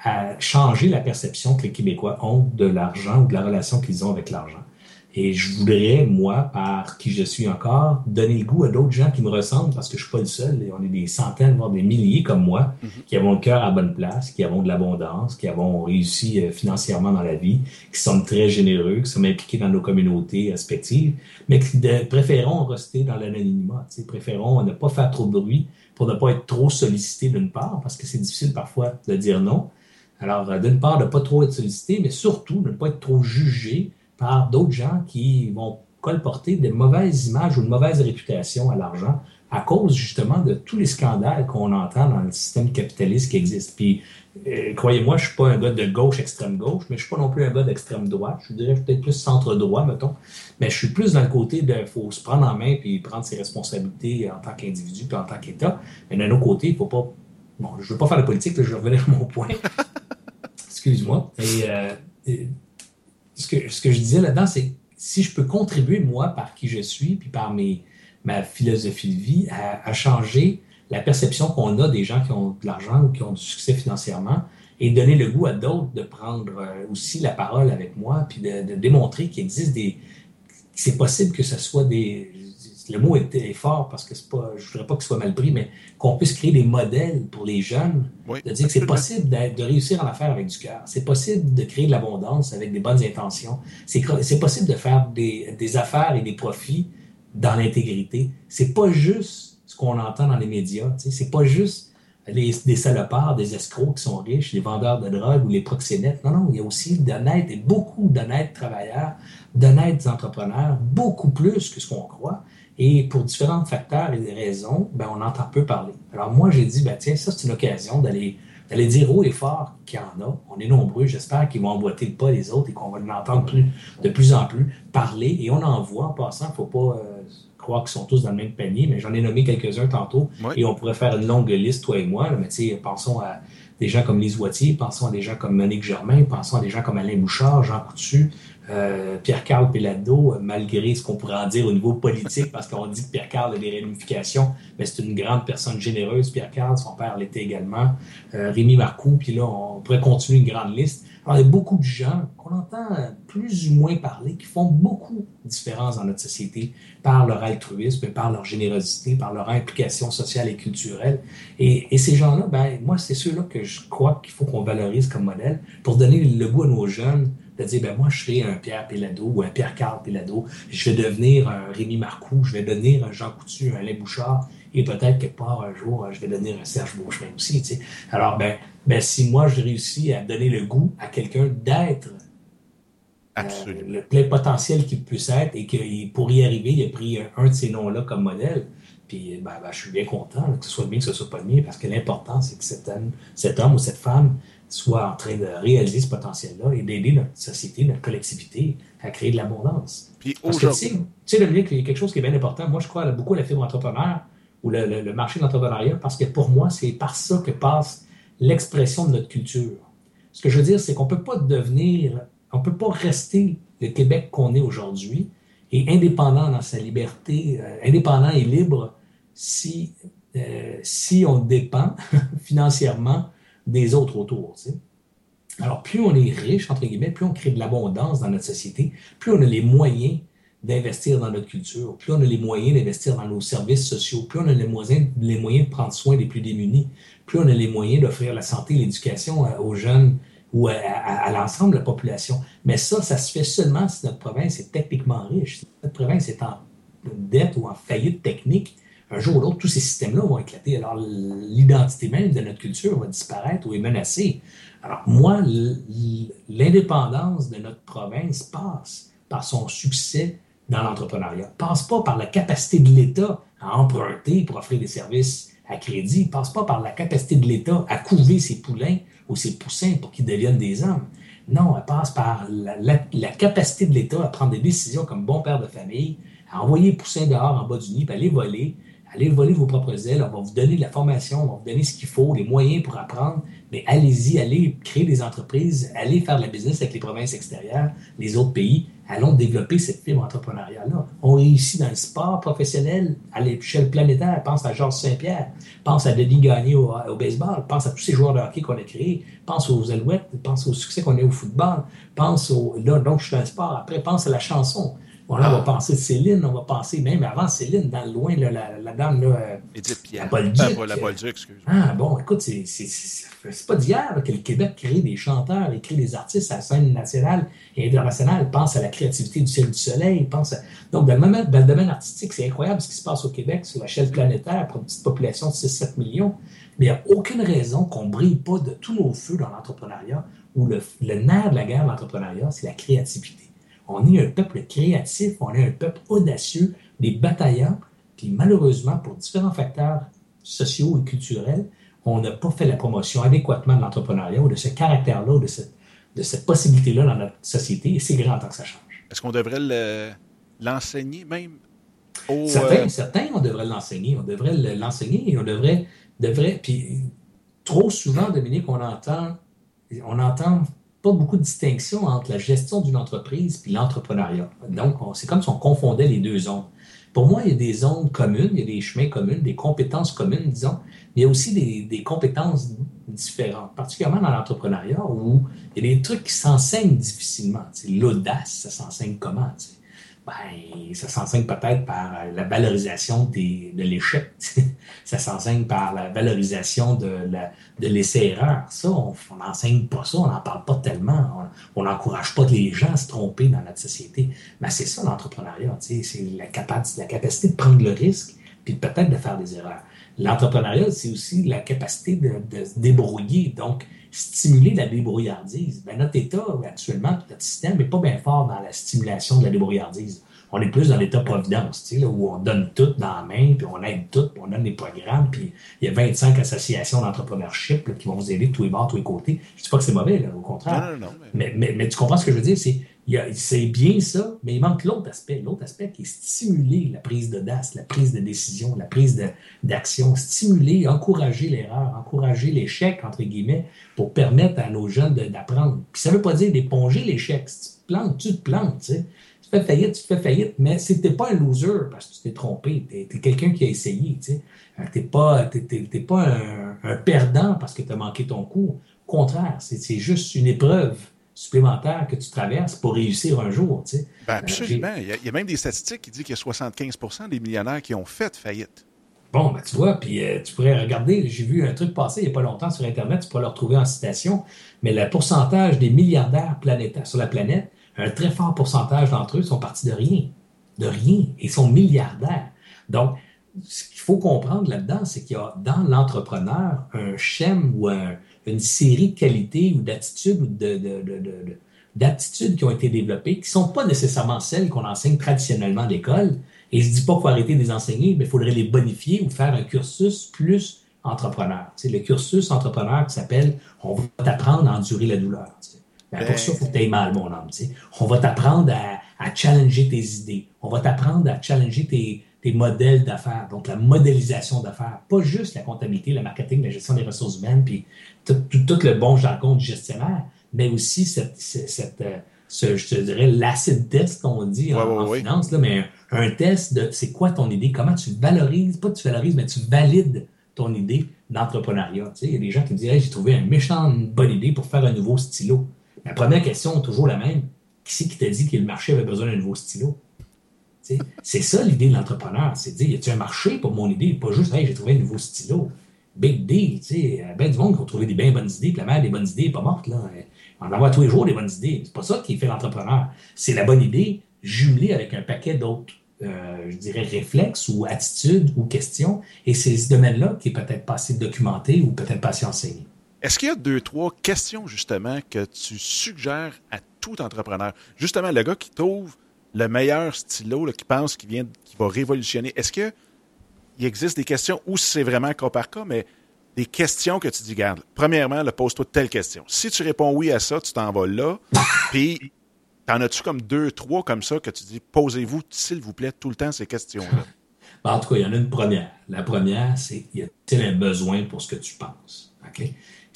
à changer la perception que les Québécois ont de l'argent ou de la relation qu'ils ont avec l'argent. Et je voudrais, moi, par qui je suis encore, donner le goût à d'autres gens qui me ressemblent, parce que je suis pas le seul, et on est des centaines, voire des milliers comme moi, mhm. qui avons le cœur à bonne place, qui avons de l'abondance, qui avons réussi euh, financièrement dans la vie, qui sommes très généreux, qui sommes impliqués dans nos communautés respectives, mais qui préférons rester dans l'anonymat, préférons ne pas faire trop de bruit, pour ne pas être trop sollicité d'une part, parce que c'est difficile parfois de dire non. Alors, euh, d'une part, de ne pas trop être sollicité, mais surtout de ne pas être trop jugé par d'autres gens qui vont colporter de mauvaises images ou de mauvaise réputation à l'argent à cause justement de tous les scandales qu'on entend dans le système capitaliste qui existe. Puis, euh, croyez-moi, je ne suis pas un gars de gauche, extrême gauche, mais je ne suis pas non plus un gars d'extrême droite. Je dirais peut-être plus centre droit, mettons. Mais je suis plus dans le côté de faut se prendre en main puis prendre ses responsabilités en tant qu'individu puis en tant qu'État. Mais d'un autre côté, il ne faut pas. Bon, je ne veux pas faire de politique, je vais revenir à mon point. Excuse-moi. Euh, et, ce, que, ce que je disais là-dedans, c'est si je peux contribuer, moi, par qui je suis, puis par mes, ma philosophie de vie, à, changer la perception qu'on a des gens qui ont de l'argent ou qui ont du succès financièrement et donner le goût à d'autres de prendre euh, aussi la parole avec moi, puis de, démontrer qu'il existe des. C'est possible que ce soit des. Le mot est, fort parce que c'est pas, je ne voudrais pas que ce soit mal pris, mais qu'on puisse créer des modèles pour les jeunes, de dire que c'est possible de, réussir en affaires avec du cœur. C'est possible de créer de l'abondance avec des bonnes intentions. C'est possible de faire des, des affaires et des profits dans l'intégrité. C'est pas juste ce qu'on entend dans les médias. C'est pas juste les, des salopards, des escrocs qui sont riches, les vendeurs de drogue ou les proxénètes. Non, non, il y a aussi d'honnêtes et beaucoup d'honnêtes travailleurs, d'honnêtes entrepreneurs, beaucoup plus que ce qu'on croit. Et pour différents facteurs et des raisons, ben, on entend peu parler. Alors moi, j'ai dit, ben, tiens, ça, c'est une occasion d'aller d'aller dire haut et fort qu'il y en a. On est nombreux, j'espère qu'ils vont emboîter le pas les autres et qu'on va l'entendre plus, de plus en plus parler. Et on en voit en passant, il ne faut pas euh, croire qu'ils sont tous dans le même panier, mais j'en ai nommé quelques-uns tantôt et on pourrait faire une longue liste, toi et moi. mais tu sais, pensons à des gens comme Lise Wattier, pensons à des gens comme Monique Germain, pensons à des gens comme Alain Bouchard, Jean Coutu, euh, Pierre-Carl Pelado, malgré ce qu'on pourrait en dire au niveau politique, parce qu'on dit que Pierre-Carl a des réunifications, mais c'est une grande personne généreuse, Pierre-Carl, son père l'était également, euh, Rémi Marcoux, puis là, on pourrait continuer une grande liste. Alors, il y a beaucoup de gens qu'on entend plus ou moins parler, qui font beaucoup de différence dans notre société par leur altruisme, par leur générosité, par leur implication sociale et culturelle. Et, et ces gens-là, ben, moi, c'est ceux-là que je crois qu'il faut qu'on valorise comme modèle pour donner le goût à nos jeunes de dire, ben moi, je serai un Pierre Pellado ou un Pierre-Carl Pellado, je vais devenir un Rémi Marcoux, je vais devenir un Jean Coutu, un Alain Bouchard, et peut-être quelque part un jour, je vais devenir un Serge Beauchemin aussi. Alors, ben, ben, si moi, je réussis à donner le goût à quelqu'un d'être euh, le plein potentiel qu'il puisse être et que pour y arriver, il a pris un, de ces noms-là comme modèle, puis ben, ben, je suis bien content que ce soit bien, que ce soit pas mieux, parce que l'important, c'est que cet homme, cet homme ou cette femme soit en train de réaliser ce potentiel-là et d'aider notre société, notre collectivité à créer de l'abondance. Puis aujourd'hui. Tu sais, Dominique, il y a quelque chose qui est bien important. Moi, je crois beaucoup à la fibre entrepreneur ou le, marché de l'entrepreneuriat parce que pour moi, c'est par ça que passe l'expression de notre culture. Ce que je veux dire, c'est qu'on ne peut pas devenir, on ne peut pas rester le Québec qu'on est aujourd'hui et indépendant dans sa liberté, euh, indépendant et libre si, euh, si on dépend <laughs> financièrement des autres autour. Alors, plus on est riche, entre guillemets, plus on crée de l'abondance dans notre société, plus on a les moyens d'investir dans notre culture, plus on a les moyens d'investir dans nos services sociaux, plus on a les moyens, les moyens de prendre soin des plus démunis, plus on a les moyens d'offrir la santé et l'éducation euh, aux jeunes ou à, l'ensemble de la population. Mais ça, ça se fait seulement si notre province est techniquement riche. Si notre province est en dette ou en faillite technique, un jour ou l'autre, tous ces systèmes-là vont éclater. Alors, l'identité même de notre culture va disparaître ou est menacée. Alors, moi, l'indépendance de notre province passe par son succès dans l'entrepreneuriat. Passe pas par la capacité de l'État à emprunter pour offrir des services à crédit. Passe pas par la capacité de l'État à couver ses poulains ou ses poussins pour qu'ils deviennent des hommes. Non, elle passe par la, capacité de l'État à prendre des décisions comme bon père de famille, à envoyer les poussins dehors en bas du nid, à les voler, allez voler vos propres ailes, on va vous donner de la formation, on va vous donner ce qu'il faut, les moyens pour apprendre, mais allez-y, allez créer des entreprises, allez faire de la business avec les provinces extérieures, les autres pays, allons développer cette fibre entrepreneuriale-là. On réussit dans le sport professionnel à l'échelle planétaire. Pense à Georges Saint-Pierre, pense à Denis Gagné au, baseball, pense à tous ces joueurs de hockey qu'on a créés, pense aux Alouettes, pense au succès qu'on a au football, pense au... Là, donc, je suis dans le sport. Après, pense à la chanson on va penser Céline, on va penser même avant Céline, dans le loin, là, la, la, dame, là, Edith Pierre. la Bolduc. Ah, la Bolduc, excuse Ah, bon, écoute, c'est, pas d'hier que le Québec crée des chanteurs, il crée des artistes à la scène nationale et internationale, pense à la créativité du ciel du soleil, pense à... Donc, dans le, domaine, dans le domaine artistique, c'est incroyable ce qui se passe au Québec sur l'échelle planétaire pour une petite population de 6-7 millions. Mais il n'y a aucune raison qu'on ne brille pas de tous nos feux dans l'entrepreneuriat, où le, le nerf de la guerre de l'entrepreneuriat, c'est la créativité. On est un peuple créatif, on est un peuple audacieux, des bataillants, puis malheureusement, pour différents facteurs sociaux et culturels, on n'a pas fait la promotion adéquatement de l'entrepreneuriat ou de ce caractère-là, de cette, de cette possibilité-là dans notre société, et c'est grand temps que ça change. Est-ce qu'on devrait l'enseigner même aux, certains, euh, certains, on devrait l'enseigner. On devrait l'enseigner et on devrait, devrait. Puis trop souvent, Dominique, on entend, on entend pas beaucoup de distinction entre la gestion d'une entreprise et l'entrepreneuriat. Donc, c'est comme si on confondait les deux zones. Pour moi, il y a des zones communes, il y a des chemins communs, des compétences communes, disons, mais il y a aussi des compétences différentes, particulièrement dans l'entrepreneuriat où il y a des trucs qui s'enseignent difficilement. L'audace, ça s'enseigne comment? Ben, ça s'enseigne peut-être par la valorisation de l'échec. <laughs> ça s'enseigne par la valorisation de, la, de l'essai-erreur. Ça, on n'enseigne pas ça, on n'en parle pas tellement. On n'encourage pas les gens à se tromper dans notre société. Mais c'est ça l'entrepreneuriat, c'est la, la capacité de prendre le risque puis peut-être de faire des erreurs. L'entrepreneuriat, c'est aussi la capacité de, de se débrouiller. Donc, stimuler la débrouillardise. Ben, notre État, actuellement, notre système n'est pas bien fort dans la stimulation de la débrouillardise. On est plus dans l'État-providence, là, où on donne tout dans la main, puis on aide tout, puis on donne des programmes, puis il y a 25 associations d'entrepreneurship qui vont vous aider de tous les bords, de tous les côtés. Je ne dis pas que c'est mauvais, là, au contraire. Non, non, non, mais... Mais, mais, tu comprends ce que je veux dire? C'est c'est bien ça, mais il manque l'autre aspect. L'autre aspect qui est stimuler la prise d'audace, la prise de décision, la prise d'action, stimuler, encourager l'erreur, encourager l'échec, entre guillemets, pour permettre à nos jeunes d'apprendre. Puis ça ne veut pas dire d'éponger l'échec. Si tu te plantes, tu te plantes. Tu, tu fais faillite, tu fais faillite, mais tu n'es pas un loser parce que tu t'es trompé. Tu es, quelqu'un qui a essayé. Tu n'es pas, pas un, un, perdant parce que tu as manqué ton coup. Au contraire, c'est juste une épreuve supplémentaire que tu traverses pour réussir un jour. Tu sais. ben absolument. il, y a, même des statistiques qui disent qu'il y a 75% des millionnaires qui ont fait faillite. Bon, ben tu vois, puis euh, tu pourrais regarder, j'ai vu un truc passer il n'y a pas longtemps sur Internet, tu pourrais le retrouver en citation, mais le pourcentage des milliardaires planétaires sur la planète, un très fort pourcentage d'entre eux sont partis de rien. De rien. Ils sont milliardaires. Donc, ce qu'il faut comprendre là-dedans, c'est qu'il y a dans l'entrepreneur un schème ou un, une série de qualités ou d'attitudes ou de, d'attitudes qui ont été développées, qui ne sont pas nécessairement celles qu'on enseigne traditionnellement à l'école. Et je ne dis pas qu'il faut arrêter de les enseigner, mais il faudrait les bonifier ou faire un cursus plus entrepreneur. C'est le cursus entrepreneur qui s'appelle On va t'apprendre à endurer la douleur. Ben, pour ça, il faut que tu aies mal, mon homme. On va t'apprendre à, à, challenger tes idées. On va t'apprendre à challenger tes, tes modèles d'affaires, donc la modélisation d'affaires, pas juste la comptabilité, le marketing, la gestion des ressources humaines, puis tout, le bon jargon du gestionnaire, mais aussi cette, cette, euh, ce, je te dirais, l'acid test qu'on dit en, finance, là, mais un, test de c'est quoi ton idée, comment tu valorises, pas tu valorises, mais tu valides ton idée d'entrepreneuriat. Tu sais, il y a des gens qui me disent j'ai trouvé un méchant bonne idée pour faire un nouveau stylo. La première question, toujours la même, qui c'est qui t'a dit que le marché avait besoin d'un nouveau stylo? C'est ça l'idée de l'entrepreneur, c'est de dire, y a-t-il un marché pour mon idée, pas juste, hey, j'ai trouvé un nouveau stylo? Big deal, tu sais, ben du monde qui ont trouvé des bien bonnes idées, puis la mère des bonnes idées n'est pas morte, là. On en voit tous les jours des bonnes idées. C'est pas ça qui fait l'entrepreneur. C'est la bonne idée jumelée avec un paquet d'autres, euh, je dirais, réflexes ou attitudes ou questions. Et c'est ce domaine-là qui est peut-être pas assez documenté ou peut-être pas assez enseigné. Est-ce qu'il y a deux, trois questions, justement, que tu suggères à tout entrepreneur? Justement, le gars qui trouve le meilleur stylo qui pense qu'il vient, qui va révolutionner. Est-ce que il existe des questions ou c'est vraiment cas par cas, mais des questions que tu dis, garde, premièrement, pose-toi telle question. Si tu réponds oui à ça, tu t'en vas là. <laughs> Puis, t'en as-tu comme deux, trois comme ça que tu dis, posez-vous, s'il vous plaît, tout le temps ces questions-là? <laughs> Ben, en tout cas, il y en a une première. La première, c'est, y a-t-il un besoin pour ce que tu penses? OK?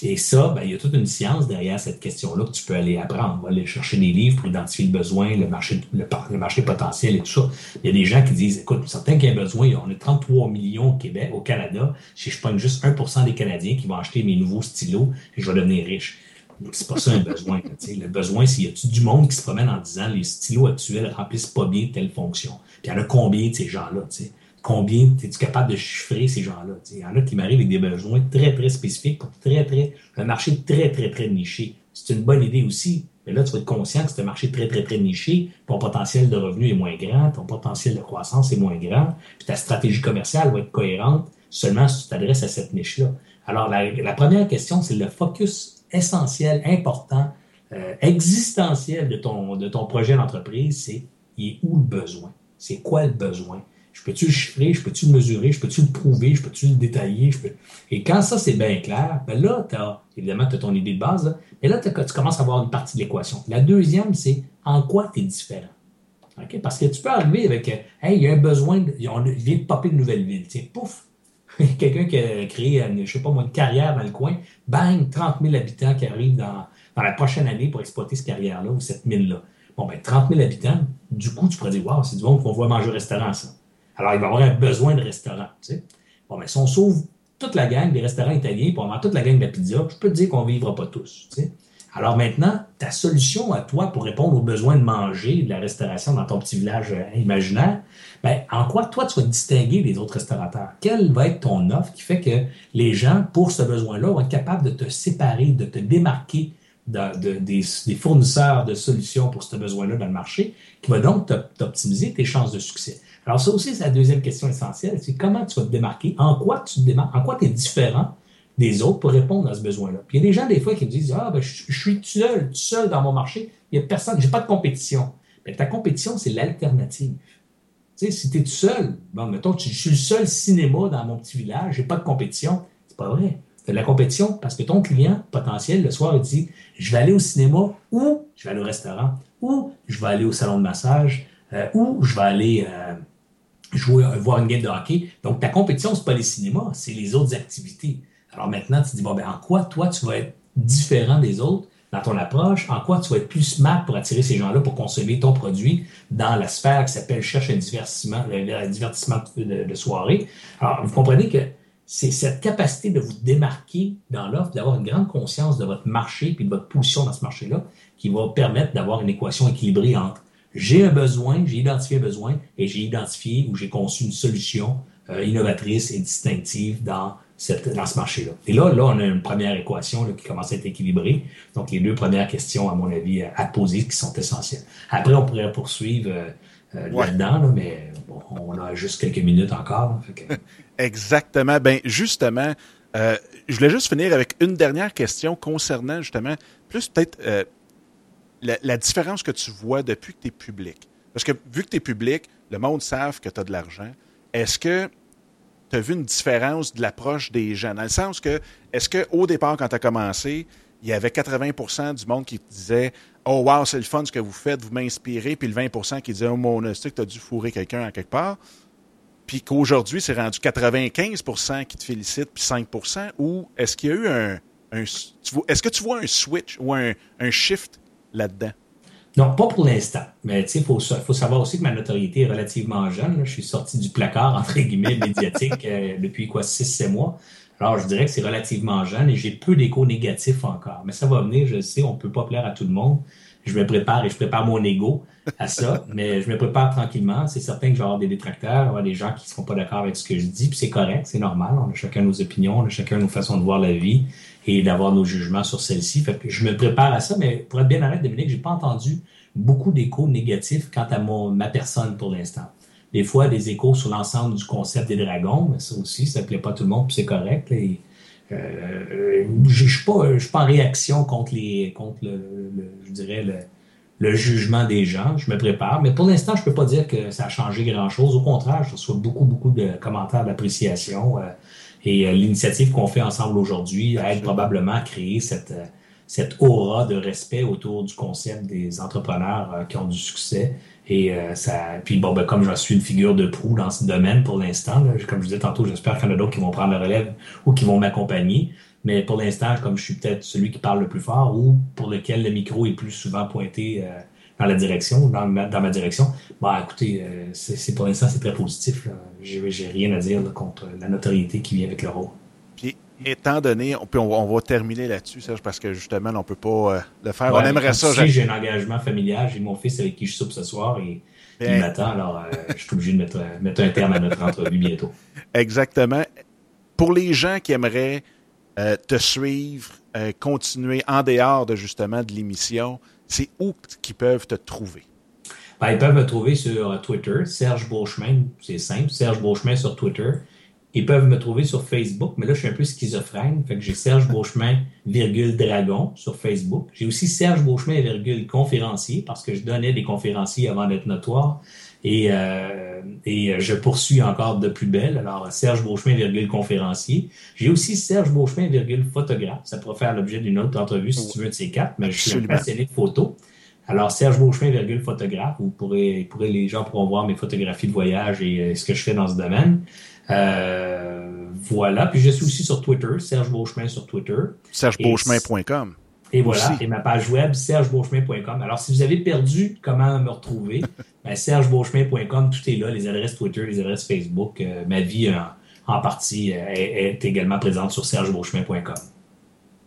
Et ça, ben, il y a toute une science derrière cette question-là que tu peux aller apprendre. On va aller chercher des livres pour identifier le besoin, le marché, le, marché potentiel et tout ça. Il y a des gens qui disent, écoute, certains qui ont besoin, on est 33 millions au Québec, au Canada. Si je prends juste 1% des Canadiens qui vont acheter mes nouveaux stylos, je vais devenir riche. C'est pas ça un besoin. le besoin, c'est y a du monde qui se promène en disant les stylos actuels remplissent pas bien telle fonction? Puis il y en a combien de ces gens-là? Combien es-tu capable de chiffrer ces gens-là? Il y en a qui m'arrivent avec des besoins très, très spécifiques pour très, très, un marché très, très, très niché. C'est une bonne idée aussi. Mais là, tu vas être conscient que c'est un marché très, très, très niché. Ton potentiel de revenu est moins grand, ton potentiel de croissance est moins grand, puis ta stratégie commerciale va être cohérente seulement si tu t'adresses à cette niche-là. Alors, la, première question, c'est le focus essentiel, important, euh, existentiel de ton, de ton projet d'entreprise, c'est il est où le besoin? C'est quoi le besoin? Je peux-tu le chiffrer? Je peux-tu le mesurer? Je peux-tu le prouver? Je peux-tu le détailler? Je. Et quand ça, c'est bien clair, ben là, as, évidemment, tu as ton idée de base, et là, tu commences à avoir une partie de l'équation. La deuxième, c'est en quoi tu es différent. Parce que tu peux arriver avec, hey, il y a un besoin, de, il vient de popper une nouvelle ville. Tiens, pouf, <laughs> quelqu'un qui a créé, je ne sais pas moi, une carrière dans le coin, bang, 30 000 habitants qui arrivent dans, dans la prochaine année pour exploiter cette carrière-là ou cette mine-là. Bon, ben, 30 000 habitants, du coup, tu pourrais dire, waouh, c'est du monde qu'on voit manger au restaurant, ça. Alors, il va avoir un besoin de restaurant. Bon, ben, si on sauve toute la gang des restaurants italiens, pour avoir toute la gang de la pizza, je peux te dire qu'on ne vivra pas tous. Alors maintenant, ta solution à toi pour répondre aux besoins de manger, de la restauration dans ton petit village euh, imaginaire, ben, en quoi toi tu vas te distinguer des autres restaurateurs? Quelle va être ton offre qui fait que les gens, pour ce besoin-là, vont être capables de te séparer, de te démarquer des, fournisseurs de solutions pour ce besoin-là dans le marché, qui va donc t'optimiser tes chances de succès? Alors ça aussi, c'est la deuxième question essentielle, c'est comment tu vas te démarquer, en quoi tu te démarques, en quoi tu es différent des autres pour répondre à ce besoin-là. Puis il y a des gens, des fois, qui me disent Ah, ben, je, suis seul, seul dans mon marché, il n'y a personne, j'ai pas de compétition. Mais ta compétition, c'est l'alternative. Tu sais, si tu es tout seul, bon, mettons, je suis le seul cinéma dans mon petit village, j'ai pas de compétition, c'est pas vrai. Tu as de la compétition parce que ton client potentiel, le soir, il dit Je vais aller au cinéma ou je vais aller au restaurant ou je vais aller au salon de massage euh, ou je vais aller euh, jouer, voir une game de hockey. Donc, ta compétition, c'est pas les cinémas, c'est les autres activités. Alors maintenant, tu te dis, bon, ben, en quoi toi, tu vas être différent des autres dans ton approche? En quoi tu vas être plus smart pour attirer ces gens-là pour consommer ton produit dans la sphère qui s'appelle cherche un divertissement, le, divertissement de, soirée? Alors, vous comprenez que c'est cette capacité de vous démarquer dans l'offre, d'avoir une grande conscience de votre marché puis de votre position dans ce marché-là qui va permettre d'avoir une équation équilibrée entre j'ai un besoin, j'ai identifié un besoin et j'ai identifié ou j'ai conçu une solution euh, innovatrice et distinctive dans dans ce marché-là. Et là, là, on a une première équation qui commence à être équilibrée. Donc, les deux premières questions, à mon avis, à poser qui sont essentielles. Après, on pourrait poursuivre euh, euh, là-dedans, mais on a juste quelques minutes encore. <laughs> Exactement. Ben, justement, je voulais juste finir avec une dernière question concernant justement plus peut-être la, différence que tu vois depuis que tu es public. Parce que vu que tu es public, le monde savent que tu as de l'argent. Est-ce que tu as vu une différence de l'approche des gens? Dans le sens que, est-ce qu'au départ, quand tu as commencé, il y avait 80% du monde qui te disait Oh, wow, c'est le fun ce que vous faites, vous m'inspirez, puis le 20% qui disait Oh, mon que tu as dû fourrer quelqu'un à quelque part. Puis qu'aujourd'hui, c'est rendu 95% qui te félicitent, puis 5% ou est-ce qu'il y a eu un. est-ce que tu vois un switch ou un shift là-dedans? Non, pas pour l'instant. Mais il faut, faut savoir aussi que ma notoriété est relativement jeune. Je suis sorti du placard, <laughs> entre guillemets, médiatique euh, depuis quoi, 6-7 mois. Alors, je dirais que c'est relativement jeune et j'ai peu d'échos négatifs encore. Mais ça va venir, je sais, on ne peut pas plaire à tout le monde. Je me prépare et je prépare mon ego à ça, <laughs> mais je me prépare tranquillement. C'est certain que je vais avoir des détracteurs, des gens qui ne seront pas d'accord avec ce que je dis, puis c'est correct, c'est normal. On a chacun nos opinions, on a chacun nos façons de voir la vie et d'avoir nos jugements sur celle-ci. je me prépare à ça, mais pour être bien honnête, Dominique, j'ai pas entendu beaucoup d'échos négatifs quant à mon, ma personne pour l'instant. Des fois, des échos sur l'ensemble du concept des dragons, mais ça aussi, ça plaît pas tout le monde, puis c'est correct. Euh, je ne suis, pas en réaction contre, les, contre le, je dirais le, le, jugement des gens. Je me prépare, mais pour l'instant, je ne peux pas dire que ça a changé grand-chose. Au contraire, je reçois beaucoup, beaucoup de commentaires d'appréciation. Euh, et euh, l'initiative qu'on fait ensemble aujourd'hui aide probablement à créer cette, euh, cette aura de respect autour du concept des entrepreneurs euh, qui ont du succès. Et ça, puis bon, ben, comme je suis une figure de proue dans ce domaine pour l'instant, comme je disais tantôt, j'espère qu'il y en a d'autres qui vont prendre la relève ou qui vont m'accompagner. Mais pour l'instant, comme je suis peut-être celui qui parle le plus fort ou pour lequel le micro est plus souvent pointé dans la direction, dans ma, dans ma direction, bah écoutez, euh, c'est pour l'instant c'est très positif. J'ai rien à dire contre la notoriété qui vient avec le rôle. Puis étant donné, on, on, va terminer là-dessus, Serge, parce que justement, on ne peut pas euh, le faire. on aimerait ça. j'ai un engagement familial. J'ai mon fils avec qui je soupe ce soir et il m'attend. Alors, euh, je suis obligé de mettre, mettre, un terme à notre entrevue bientôt. <laughs> Exactement. Pour les gens qui aimeraient te suivre, continuer en dehors de justement de l'émission, c'est où qu'ils peuvent te trouver? Ben, ils peuvent me trouver sur Twitter, Serge Beauchemin, c'est simple, Serge Beauchemin sur Twitter. Ils peuvent me trouver sur Facebook, mais là, je suis un peu schizophrène. Fait que j'ai Serge <laughs> Beauchemin, virgule Dragon sur Facebook. J'ai aussi Serge Beauchemin, virgule conférencier, parce que je donnais des conférenciers avant d'être notoire. Et, euh, et je poursuis encore de plus belle. Alors, Serge Beauchemin, virgule conférencier. J'ai aussi Serge Beauchemin, virgule photographe. Ça pourrait faire l'objet d'une autre entrevue si tu veux de ces quatre, mais je suis un passionné de photos. Alors, Serge Beauchemin, virgule photographe. Vous pourrez, pourrez, les gens pourront voir mes photographies de voyage et euh, ce que je fais dans ce domaine. Euh, voilà. Puis je suis aussi sur Twitter, Serge Beauchemin sur Twitter. SergeBeauchemin.com. Et voilà. Et ma page web, sergebeauchemin.com. Alors, si vous avez perdu comment me retrouver, <laughs> ben, sergebeauchemin.com, tout est là, les adresses Twitter, les adresses Facebook. Euh, ma vie en, partie euh, est, également présente sur sergebeauchemin.com.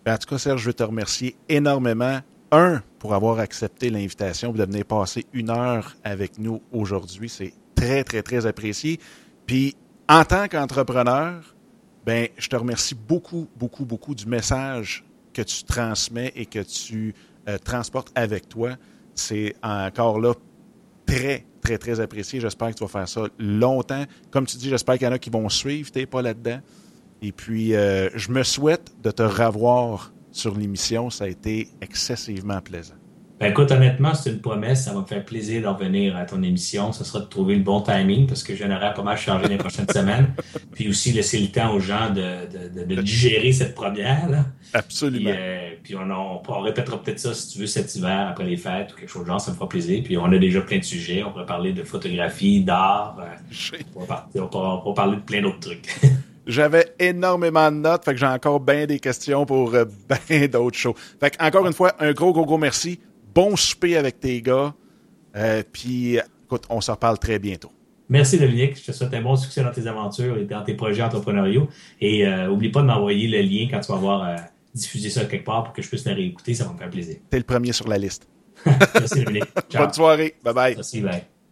Ben, en tout cas, Serge, je veux te remercier énormément. Un, pour avoir accepté l'invitation, de venir passer une heure avec nous aujourd'hui. C'est très, très, très apprécié. Puis, en tant qu'entrepreneur, ben, je te remercie beaucoup, beaucoup, beaucoup du message que tu transmets et que tu euh, transportes avec toi. C'est encore là très, très, très apprécié. J'espère que tu vas faire ça longtemps. Comme tu dis, j'espère qu'il y en a qui vont suivre. Tu n'es pas là-dedans. Et puis, euh, je me souhaite de te revoir sur l'émission. Ça a été excessivement plaisant. Ben écoute, honnêtement, c'est une promesse. Ça va me faire plaisir de revenir à ton émission. Ce sera de trouver le bon timing parce que j'aimerais pas mal changer les prochaines <laughs> semaines. Puis aussi laisser le temps aux gens de, de, digérer cette première. Là. Absolument. Puis, euh, on, on, répétera peut-être ça si tu veux cet hiver après les fêtes ou quelque chose de genre. Ça me fera plaisir. Puis on a déjà plein de sujets. On pourrait parler de photographie, d'art. Euh, on, va parler de plein d'autres trucs. <laughs> J'avais énormément de notes, fait que j'ai encore bien des questions pour euh, <laughs> bien d'autres choses. Fait que encore une fois, un gros, gros, gros merci bon souper avec tes gars. Euh, puis, écoute, on se reparle très bientôt. Merci Dominique, je te souhaite un bon succès dans tes aventures et dans tes projets entrepreneuriaux. Et n'oublie euh, pas de m'envoyer le lien quand tu vas avoir euh, diffusé ça quelque part pour que je puisse le réécouter, ça va me faire plaisir. T'es le premier sur la liste. <laughs> Merci Dominique. <laughs> Bonne soirée, bye bye. Merci, bye.